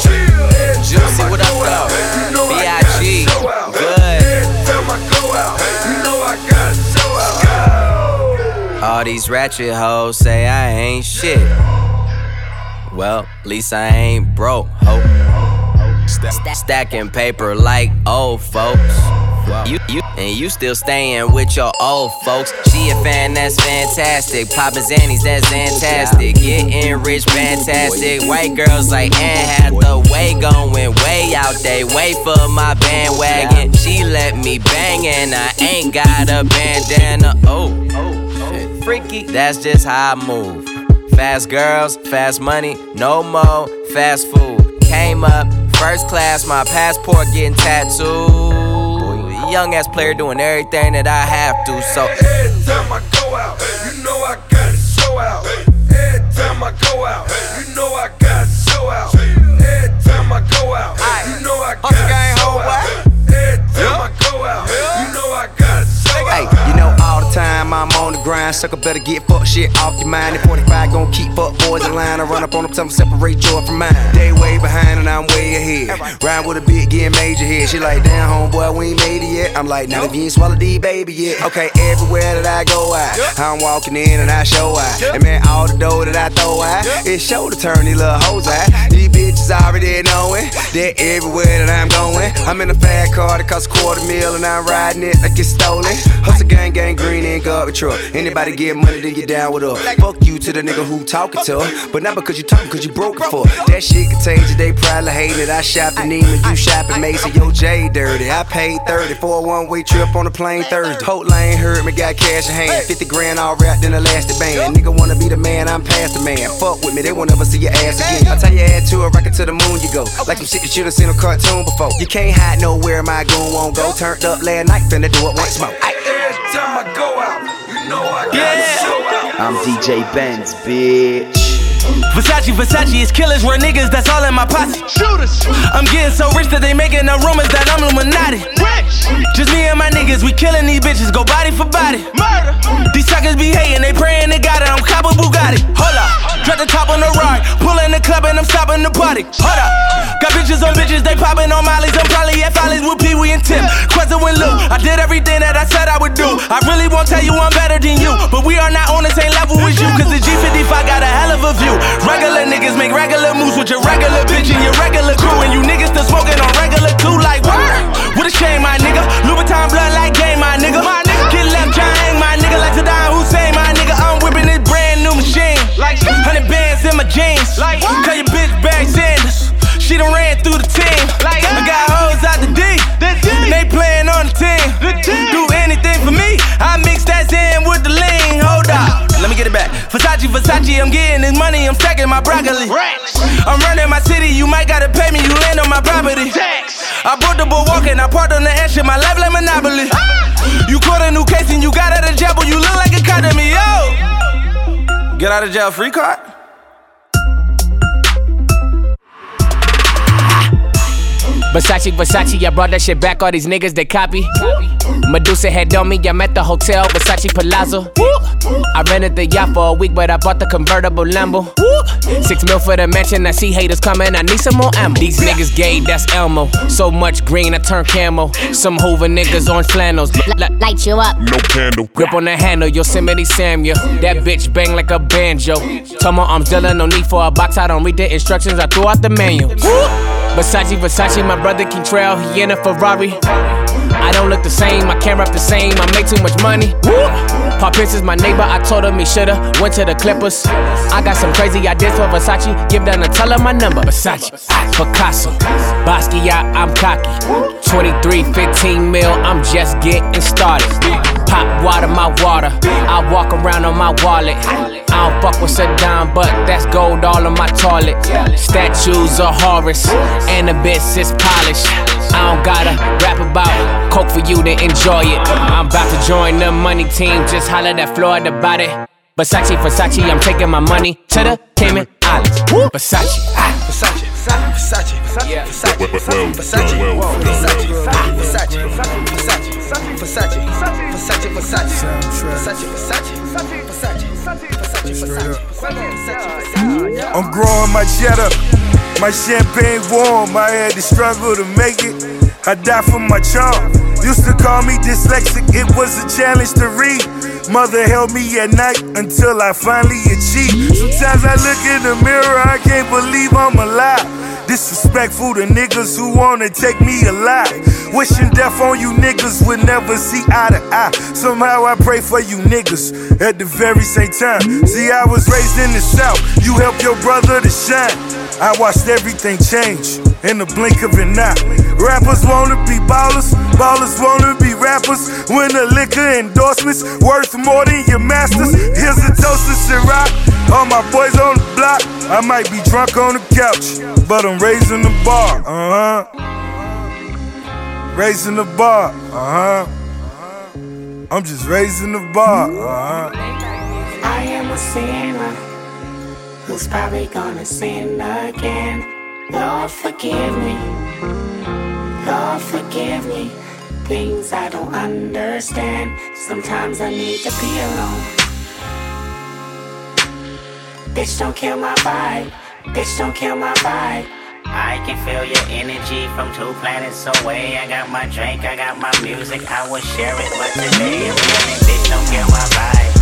Juicy, what up, though?
you know I got
B.I.G.
show out.
Good.
Every time I go out, you know I got show out.
All these ratchet hoes say I ain't shit. Well, at least I ain't broke, ho. Stacking paper like old folks. You, you, and you still staying with your old folks. She a fan, that's fantastic. Poppin' Zannies, that's fantastic. Getting rich, fantastic. White girls like Anne had the way going way out. They wait for my bandwagon. She let me bang and I ain't got a bandana. Oh, freaky. That's just how I move. Fast girls, fast money, no more fast food. Came up first class, my passport getting tattooed. Young ass player doing everything that I have to. So
every time I go out, you know I gotta show out. Every time I go out, you know I gotta show out. Every time I go out, you know I gotta show out. Time
I'm on the grind. Sucker better get fuck shit off your mind. And 45 gon' keep fuck boys in line. I run up on them, tell them separate joy from mine. They way behind and I'm way ahead. Rhyme with a bit, getting major here. She like, damn, homeboy, we ain't made it yet. I'm like, not if you ain't swallowed D, baby yet. Okay, everywhere that I go out, I'm walking in and I show out. And man, all the dough that I throw out, it's show to turn these little hoes out. These bitches already knowing that everywhere that I'm going, I'm in a fat car that costs a quarter mil and I'm riding it like it's stolen. Hustle gang, gang, green and garbage truck. Anybody get money, then get down with her. Fuck you to the nigga who talking to her. But not because you talking, cause you broke it for. That shit contagious, they probably hate it. I shop in Neiman, you shop in Mason, yo J dirty. I paid 30 for a one way trip on a plane Thursday. Hope Lane heard me, got cash in hand. 50 grand all wrapped in elastic band. Nigga wanna be the man, I'm past the man. Fuck with me, they won't ever see your ass again. I tie your ass to a rocket to the moon you go. Like some shit that you should've seen a cartoon before. You can't hide nowhere, my goon won't go. Turned up last night, finna do it once more.
You know I gotta show out.
I'm DJ Benz, bitch.
Versace, Versace is killers, we're niggas, that's all in my posse. Shooters. I'm getting so rich that they making the rumors that I'm Illuminati. Rich. Just me and my niggas, we killing these bitches, go body for body. Murder. These suckers be hating, they praying they got it, I'm cop a Bugatti. Hold up, drop the top on the ride, pull in the club and I'm stopping the party. Hold up, got bitches on bitches, they popping on mollies, I'm probably at Follies with Pee Wee and Tim. Quezza and Lou, I did everything that I said I would do. I really won't tell you I'm better than you, but we are not on the same level as you, cause the G55 got a hell of a view. Regular niggas make regular moves with your regular bitch and your regular crew, and you niggas still smoking on regular too, like what? What a shame, my nigga. Louboutin blood like game, my nigga. My nigga. Get left giant, my nigga, like to Hussein, 100 bands in my jeans, like tell your bitch Barry Sanders. She done ran through the team. Like I got hoes out the D, and they playing on the team. Do anything for me. I mix that in with the lean. Hold up, let me get it back. Versace, Versace, I'm getting this money. I'm stacking my broccoli. I'm running my city. You might gotta pay me. You land on my property. I bought the boat walking. I parked on the edge of my life like Monopoly. You caught a new case and you got out of jail, but you look like a card to me, yo. Get out of jail free card?
Versace, Versace, I brought that shit back. All these niggas they copy. Medusa head on me, I'm at the hotel, Versace Palazzo. I rented the yacht for a week, but I bought the convertible Lambo. Six mil for the mansion, I see haters coming, I need some more ammo. These niggas gay, that's Elmo. So much green, I turn camo. Some Hoover niggas on flannels.
Light you up.
No candle. Grip on the handle, Yosemite Sam, yeah. That bitch bang like a banjo. Tell my arms Dylan, no need for a box, I don't read the instructions, I threw out the manual. Versace, Versace, my brother King Trail, he in a Ferrari. I don't look the same, I can't rap the same, I make too much money. Pop Prince is my neighbor, I told him he shoulda went to the Clippers. I got some crazy ideas for Versace, give tell him my number. Versace, Picasso, Basquiat, I'm cocky. 23, 15 mil, I'm just getting started. Pop water, my water, I walk around on my wallet. I don't fuck with Saddam, but that's gold all on my toilet. Statues of Horus, and the bitch is polished. I don't gotta rap about coke for you to enjoy it. I'm about to join the money team, just holler that flow at Florida about it. Versace, Versace, I'm taking my money to the Cayman Islands. Versace, ah.
Versace, Versace, Versace, Versace, Versace, Versace, Versace, Versace, Versace, Versace, Versace, Versace, Versace, Versace, Versace, Versace.
I'm growing my cheddar, my champagne warm. I had to struggle to make it. I die for my charm. Used to call me dyslexic, it was a challenge to read. Mother held me at night until I finally achieved. Sometimes I look in the mirror, I can't believe I'm alive. Disrespect Disrespectful to niggas who wanna take me alive. Wishing death on you niggas would never see eye to eye. Somehow I pray for you niggas at the very same time. See, I was raised in the South. You help your brother to shine. I watched everything change in the blink of an eye. Rappers wanna be ballers, ballers wanna be rappers. When the liquor endorsements worth more than your masters. Here's a toast to Ciroc. All my boys on the block. I might be drunk on the couch, but I'm raising the bar. Uh huh. Raising the bar. Uh huh. I'm just raising the bar. Uh huh.
I am a sinner who's probably gonna sin again. Lord, forgive me. Lord, forgive me. Things I don't understand. Sometimes I need to be alone. Bitch, don't kill my vibe. Bitch, don't kill my vibe.
I can feel your energy from two planets away. I got my drink, I got my music, I will share it, but today I'm feeling. Bitch, don't kill my vibe.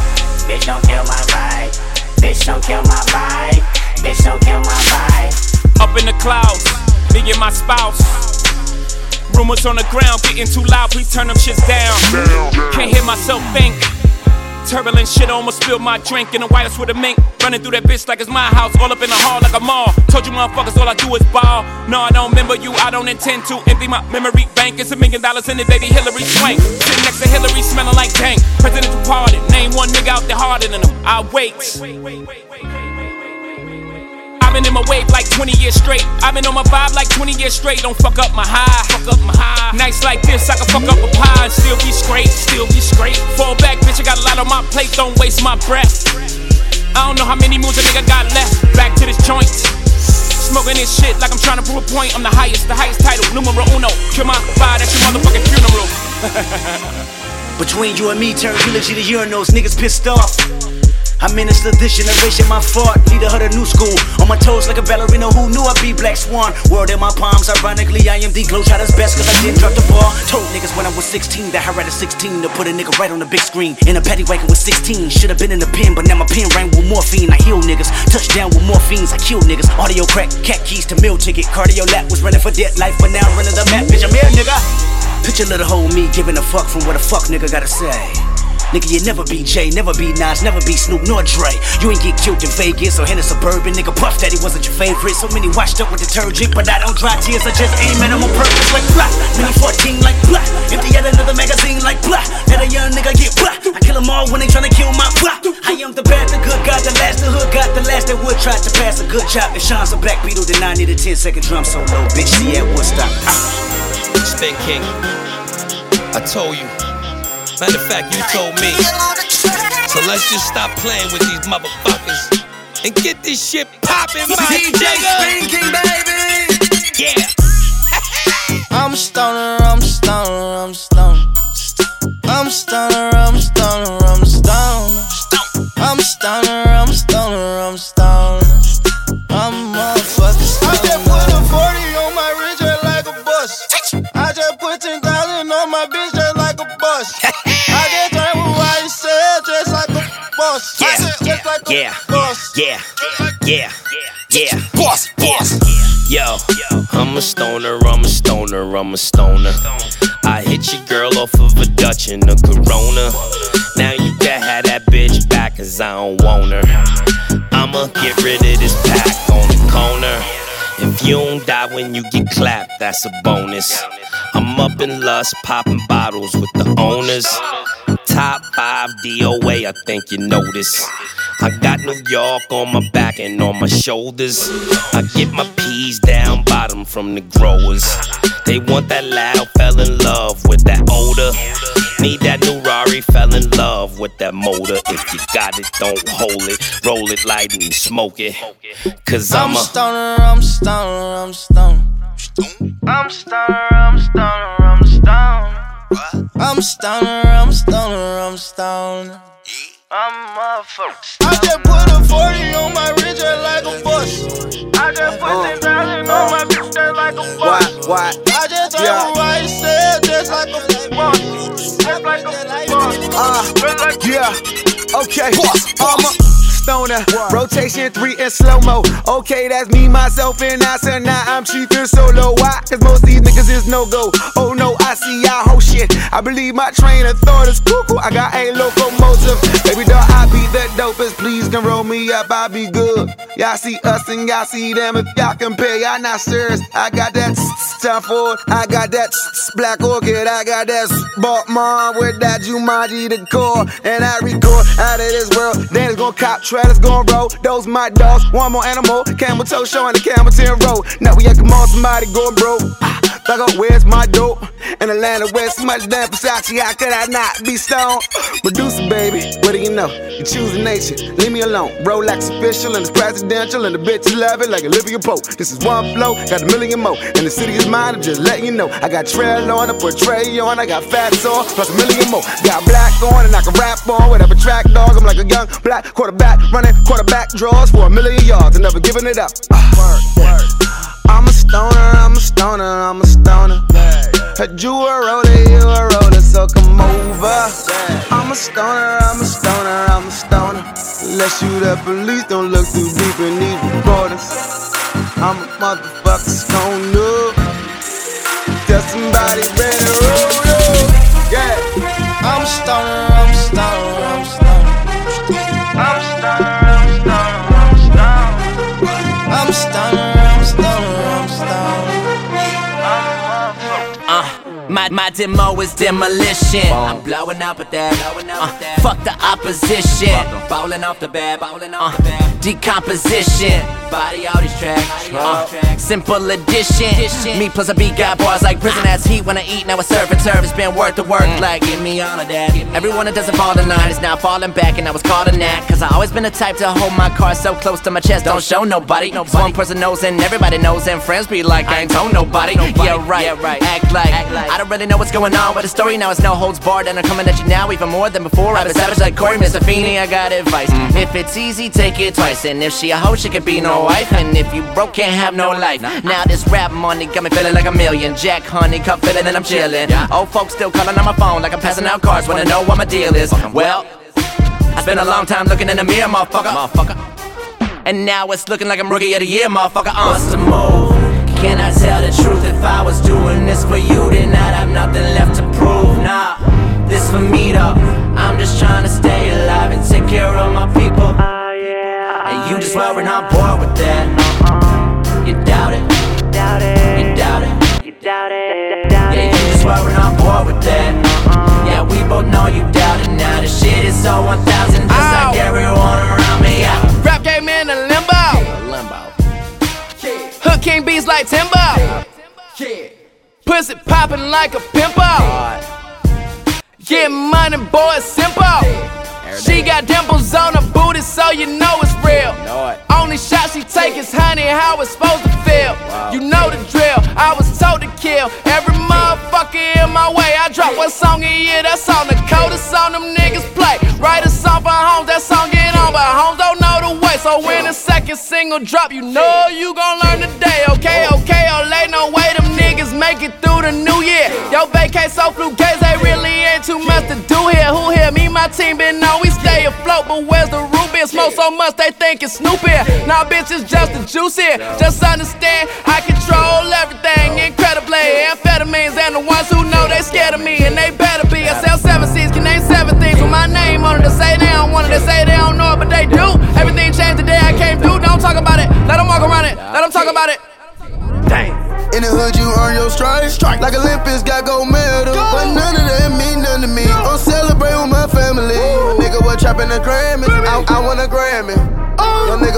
Bitch, don't kill my vibe. Bitch, don't kill my vibe. Bitch, don't kill my vibe.
Up in the clouds, me and my spouse. Rumors on the ground getting too loud, please turn them shits down. Can't hear myself think. Turbulent shit almost spilled my drink in the whitest with a mink. Running through that bitch like it's my house, all up in the hall like a mall. Told you motherfuckers all I do is ball. No, I don't remember you, I don't intend to empty my memory bank. It's a million dollars in it, baby Hilary Swank. Sitting next to Hillary, smelling like dank. Presidential pardon, name one nigga out there harder than him. I wait. I've been in my wave like 20 years straight. I've been on my vibe like 20 years straight. Don't fuck up my high. Fuck up my high. Nights like this, I can fuck up a pie and still be straight. Still be straight. Fall back, bitch. I got a lot on my plate. Don't waste my breath. I don't know how many moves a nigga got left. Back to this joint. Smoking this shit like I'm trying to prove a point. I'm the highest, the highest title, numero uno. Kill my vibe, that's your motherfucking funeral.
Between you and me, turn eulogy to urinals, niggas pissed off. I minister this generation, my fault. Leader of the new school. On my toes like a ballerina who knew I'd be Black Swan. World in my palms, ironically, I am the glow Globetrotter's best cause I didn't drop the ball. Told niggas when I was 16 that I read a 16 to put a nigga right on the big screen. In a paddy wagon with 16. Should've been in the pen, but now my pen rang with morphine. I heal niggas. Touchdown with morphines, I kill niggas. Audio crack, cat keys to meal ticket. Cardio lap was running for dead life, but now I'm running the map. Bitch, I'm here, nigga. Picture little hoe me giving a fuck from what a fuck nigga gotta say. Nigga, you never be Jay, never be Nas, never be Snoop nor Dre. You ain't get killed in Vegas or in a suburban. Nigga, Puff Daddy wasn't your favorite. So many washed up with detergent, but I don't dry tears. I just aim at them on purpose like blah. Mini 14 like blah. Empty out another magazine like blah. Let a young nigga get blah. I kill them all when they tryna kill my blah. I am the bad, the good, got the last, the hood, got the last that would try to pass a good job. If Sean's a black beetle, then I need a 10 second drum solo. Bitch, see at Woodstock. Ah.
Spin King. I told you. Matter of fact, you told me. So let's just stop playing with these motherfuckers and get this shit poppin', my
DJ. King, baby.
Yeah.
I'm stoner, I'm stoner, I'm stoner. I'm stoner, I'm stoner, I'm stoner. I'm a stoner, I'm a stoner,
Yeah.
boss.
Yeah. Yeah. Yeah. Boss, boss. Yo, I'm a stoner, I'm a stoner, I'm a stoner. I hit your girl off of a Dutch and a Corona. Now you can have that bitch back, cause I don't want her. I'ma get rid of this pack on the corner. If you don't die when you get clapped, that's a bonus. I'm up in lust, popping bottles with the owners. Top five DOA, I think you notice. I got New York on my back and on my shoulders. I get my peas down bottom from the growers. They want that loud, fell in love with that odor. Need that new Rari, fell in love with that motor. If you got it, don't hold it. Roll it, light it, and smoke it. Cause I'm
I'm
a.
stoner, I'm stoner, I'm stoner. I'm stoner, I'm stoner, I'm stoner. I'm stoner, I'm stoner, I'm a stoner. I'm a motherfucker. I just put a 40 on my wrist just like a bus. I just put 10,000 on my bitch just like a bus.
Why, why?
I just
Yeah.
with white cell just like a boss. Just like a boss.
Uh,
like
yeah, okay. I'm a stoner. Rotation three in slow mo. Okay, that's me, myself, and I. So now I'm chiefin' solo. Why? Cause most of these niggas is no go. Oh no, I see y'all whole shit. I believe my train of thought is cuckoo. I got a locomotive. Baby dog, I be the dopest. Please can roll me up, I be good. Y'all see us and y'all see them. If y'all compare, y'all not serious. I got that stuff for I got that black orchid. I got that bought mom with that Jumanji the core. And I record out of this world. Then it's gonna cop trailers, gonna roll. Those my dogs, one more animal. Camel toe showing the camel 10 roll. Now we at come on, somebody going broke. Thug up, where's my dope? In Atlanta, where's so much damn Versace? How could I not be stoned? Producer, baby, what do you know? You choose a nation, leave me alone. Rolex official and it's presidential, and the bitches love it like Olivia Pope. This is one flow, got a million more. And the city is mine, I'm just letting you know. I got trail on, I put tray on, I got fats on, plus a million more. Got black on, and I can rap on, whatever track dog. I'm like a young black quarterback, running quarterback draws for a million yards and never giving it up. Ah, word. I'm a stoner, I'm a stoner, I'm a stoner. Heard you a roller, you a roller, so come over. I'm a stoner, I'm a stoner, I'm a stoner. Unless you the police, don't look too deep in these recordings. I'm a motherfucker stoner. Tell somebody to roll up. Yeah.
I'm a stoner, I'm a stoner.
My, my demo is demolition. I'm blowing up at that. Uh, fuck the opposition. Bowling off the bed. Uh, decomposition. Body all these tracks. Uh, simple addition. Me plus a beat got bars like prison ass heat when I eat. Now it's serving serve. It's been worth the work. Like, give me all of that. Everyone that doesn't fall in line is now falling back. And I was called a that. Cause I always been the type to hold my car so close to my chest. Don't show nobody. Cause one person knows and everybody knows. And friends be like, I ain't told nobody. Yeah, right. Yeah, right. Act like, Act like. I don't really know what's going on with the story now. It's no holds barred. And I'm coming at you now even more than before. I've been savage like Corey Mr. I got advice. Mm. If it's easy, take it twice. And if she a hoe, she could be no wife. And if you broke, can't have no life. Now this rap money got me feeling like a million. Jack Honey, cup feeling and I'm chilling. Old folks still calling on my phone like I'm passing out cards. Wanna know what my deal is? Well, I spent a long time looking in the mirror, motherfucker. Motherfucker. And now it's looking like I'm rookie of the year, motherfucker. Uh. What's the move? Can I tell the truth? If I was doing this for you, then I'd have nothing left to prove. Nah, this for me though. I'm just trying to stay alive and take care of my people. And you just weren't on board with that. You doubt it. You doubt it. You doubt it. You doubt it. Yeah, you just weren't on board with that. Yeah, we both know you doubt it now. The shit is so 1000, just like everyone around
Hook King beats like Timbo. Pussy popping like a pimple. Get money, boy, it's simple. She got dimples on her booty, so you know it's real. Only shot she take is honey, how it's supposed to feel. You know the drill. I was told to kill every motherfucker in my way. I drop one song a year, that's on the coldest song them niggas play. Write a song for homes, that song get on, but homes don't know the way. So when the second single drop, you know you gon' learn today. Okay, okay, oh, lay no way, them niggas make it through the new year. Yo, vacay, so flu gaze, they really ain't too much to do here. Who here? Me, my team been on, we stay afloat, but where's the root beer? Smoke so much they think it's Snoop here. Nah, bitch, it's just the juice here. Just understand, I control everything incredibly. Amphetamines and the ones who know they scared of me, and they better be. I sell seven seeds, can name seven things with my name on it. They say they don't want it, they say they don't know it, but they do. Everything changed the day I came through. Don't talk about it, let them walk around it, let them talk about it. Dang.
In the hood, you earn your stripes. Like Olympics got gold medal. But none of that mean nothing to me. I'm celebrating with my family. Nigga, what trapping the Grammy? I, I want a Grammy.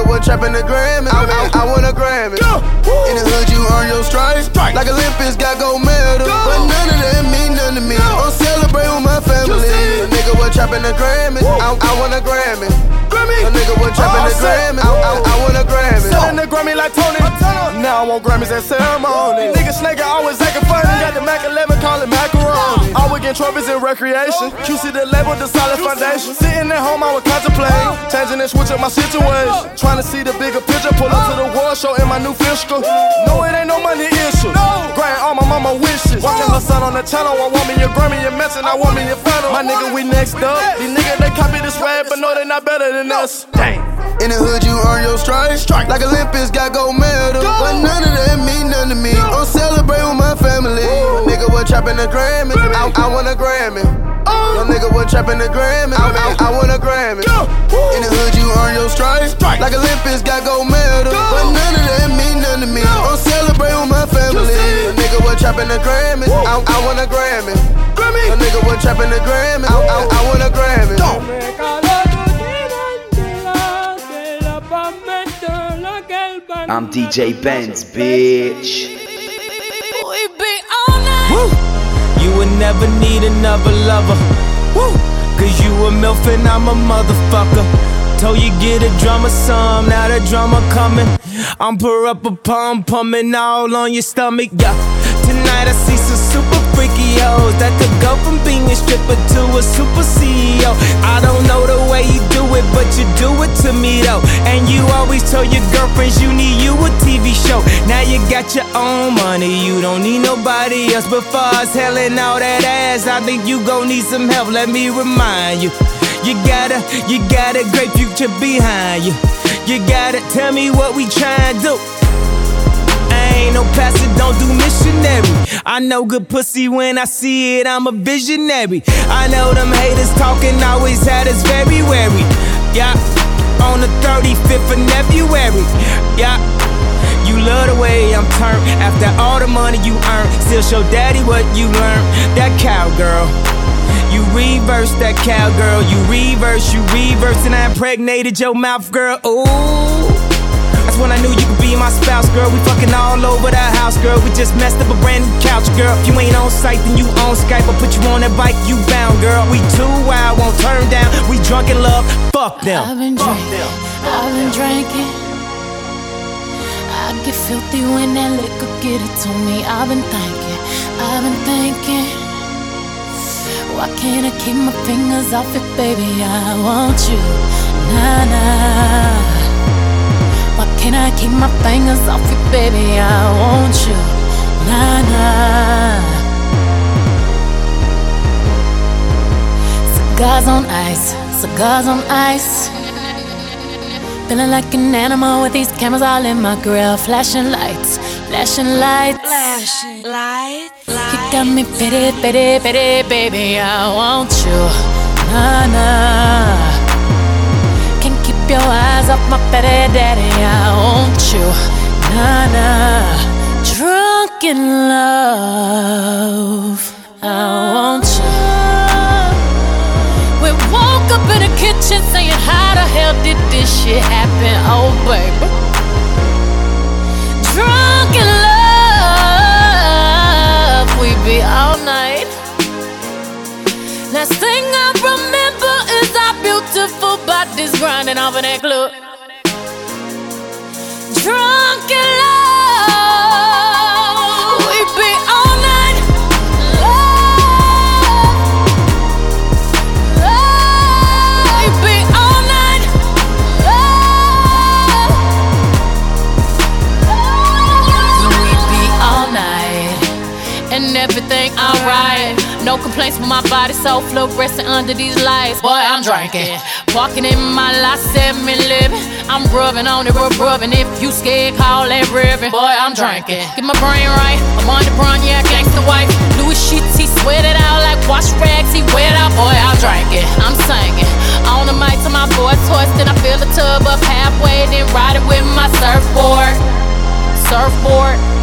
Nigga, what trapping the Grammy? I, I, I want a Grammy. In the hood, you earn your stripes. Like Olympics got gold medal. But none of that mean nothing to me. I'm celebrating with my family. Nigga, what trapping the Grammy? I, I want a Grammy. Yo, nigga, what trapping the Grammy? I, I, I want a Grammy.
Selling the Grammy like Tony. Now I want Grammys at ceremony. Nigga snake I always acting funny. Got the Mac 11, call it macaroni. I would get trophies in recreation. QC the label, the solid foundation. Sitting at home, I would contemplate. Changing and switching my situation. Trying to see the bigger picture. Pull up to the war show in my new fiscal. No, it ain't no money issue. Grant all my mama wishes. Watching her son on the channel. I want me your Grammy, your mention. I want me your final. My nigga, we next up. These niggas, they copy this rap, but no, they not better than us. Dang.
In the hood, you earn your stripes. Like Olympics, got gold medal. But none of that mean nothing to me. I'm celebrate with my family. A nigga was trapping the Grammy. I, I want a Grammy. Young nigga was trapping the Grammy. I, I, I want a Grammy. In the hood, you earn your stripes. Like a Olympics, got gold medal. But none of that mean nothing to me. I'm celebrate with my family. A nigga was trapping the Grammy. I, I want a Grammy. A nigga was trapping the Grammy. I, I, I want a Grammy.
I'm DJ Benz, bitch.
We be all night.
You would never need another lover. Woo! Cause you a MILF and I'm a motherfucker. Told you get a drummer some, now the drummer coming. I'm pour up a pump, pumping all on your stomach, yeah. Tonight I see some super freaky hoes that could go from being a stripper to a super CEO. I don't know the way you do it, but you do it to me though. And you always told your girlfriends you need you a TV show. Now you got your own money, you don't need nobody else. But far as all that ass, I think you gon' need some help. Let me remind you. You gotta, you got a great future behind you. You gotta tell me what we tryin' to do. Ain't no pastor, don't do missionary. I know good pussy when I see it, I'm a visionary. I know them haters talking always had us very wary. Yeah, on the 35th of February. Yeah. You love the way I'm turned after all the money you earn. Still show daddy what you learned. That cowgirl. You reverse that cowgirl. You reverse, you reverse, and I impregnated your mouth, girl. Ooh. That's when I knew you could be my spouse, girl. We fucking all over the house, girl. We just messed up a brand new couch, girl. If you ain't on site, then you on Skype. I'll put you on that bike, you bound, girl. We too wild, won't turn down. We drunk in love, fuck them.
I've been drinking, I've been drinking. I get filthy when that liquor get it to me. I've been thinking, I've been thinking. Why can't I keep my fingers off it, baby? I want you, nah nah. Why can't I keep my fingers off it, baby? I want you, nah nah. Cigars on ice, cigars on ice. Feeling like an animal with these cameras all in my grill. Flashing lights, flashing lights. Flashing lights. You got me pity, pity, pity, baby. I want you, nah nah. Petty daddy. I want you, nah nah. Drunk in love. I want you. We woke up in the kitchen saying, How the hell did this shit happen? Oh, baby. Drunk in love, we be all night. Last thing I remember is our beautiful bodies grinding off in that club. Complaints with my body, so fluorescent under these lights. Boy, I'm drinking. Walking in my lot, 7-Eleven. I'm rubbing on it, rub rubbing. If you scared, call that ribbon. Boy, I'm drinking. Get my brain right. I'm on the brown, yeah, gangsta wife. Louis sheets, he sweat it out like wash rags. He wet out, boy, I'm drinking. I'm singing. On the mic to my boy hoarse, then I fill the tub up halfway, then ride it with my surfboard. Surfboard.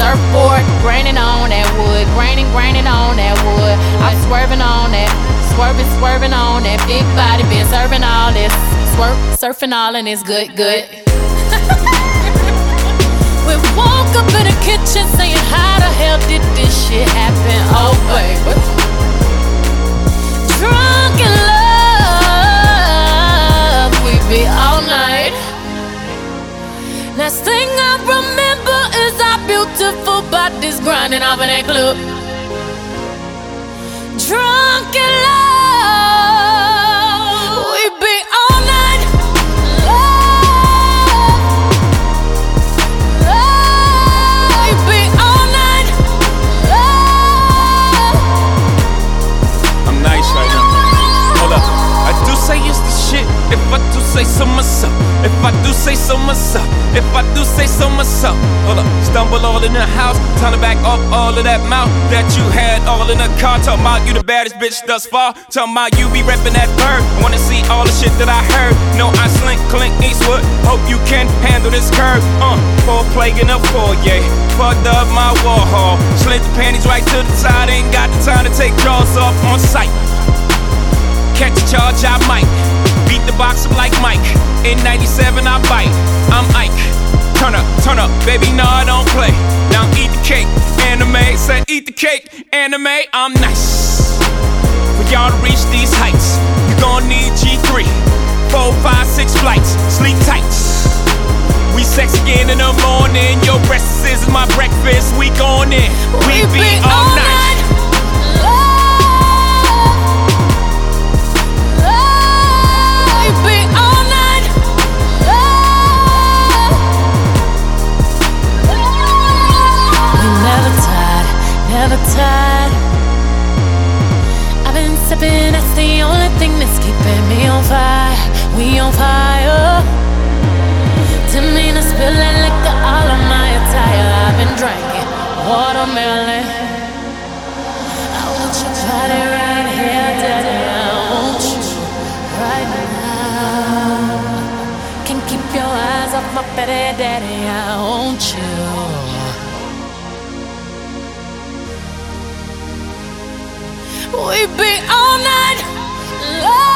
Surfboard, graining on that wood, graining, graining on that wood. I'm swerving on that, swerving, swerving on that big body, been serving all this, swerve, surfing all and it's good, good. we woke up in the kitchen saying, How the hell did this shit happen? Oh, baby. Drunk in love, we be all night. Last thing I remember beautiful bodies grinding off in that club. Drunk in love,
say so myself, if I do say so myself, if I do say so myself, hold up, stumble all in the house, turn it back off all of that mouth that you had all in the car. Talking about you the baddest bitch thus far, talking about you be reppin' that bird. Wanna see all the shit that I heard? No, I slink Clint Eastwood. Hope you can handle this curve. Uh, for plague in the foyer, fucked up my Warhol, slid the panties right to the side. Ain't got the time to take jaws off on sight. Catch a charge, I might. Beat the box up like Mike. In 97, I bite. I'm Ike. Turn up, turn up, baby, no, I don't play. Now eat the cake, Anna Mae. Said eat the cake, Anna Mae. I'm nice. For y'all to reach these heights, you gon' need G3. Four, five, six flights, sleep tight. We sex again in the morning. Your breakfast is my breakfast. We going in. We, be, all night.
The only thing that's keeping me on fire. We on fire. Didn't mean to spill that liquor all on my attire. I've been drinking watermelon. I want your body right here, daddy. I want you right now. Can't keep your eyes off my petty daddy. I want you. We be all night love.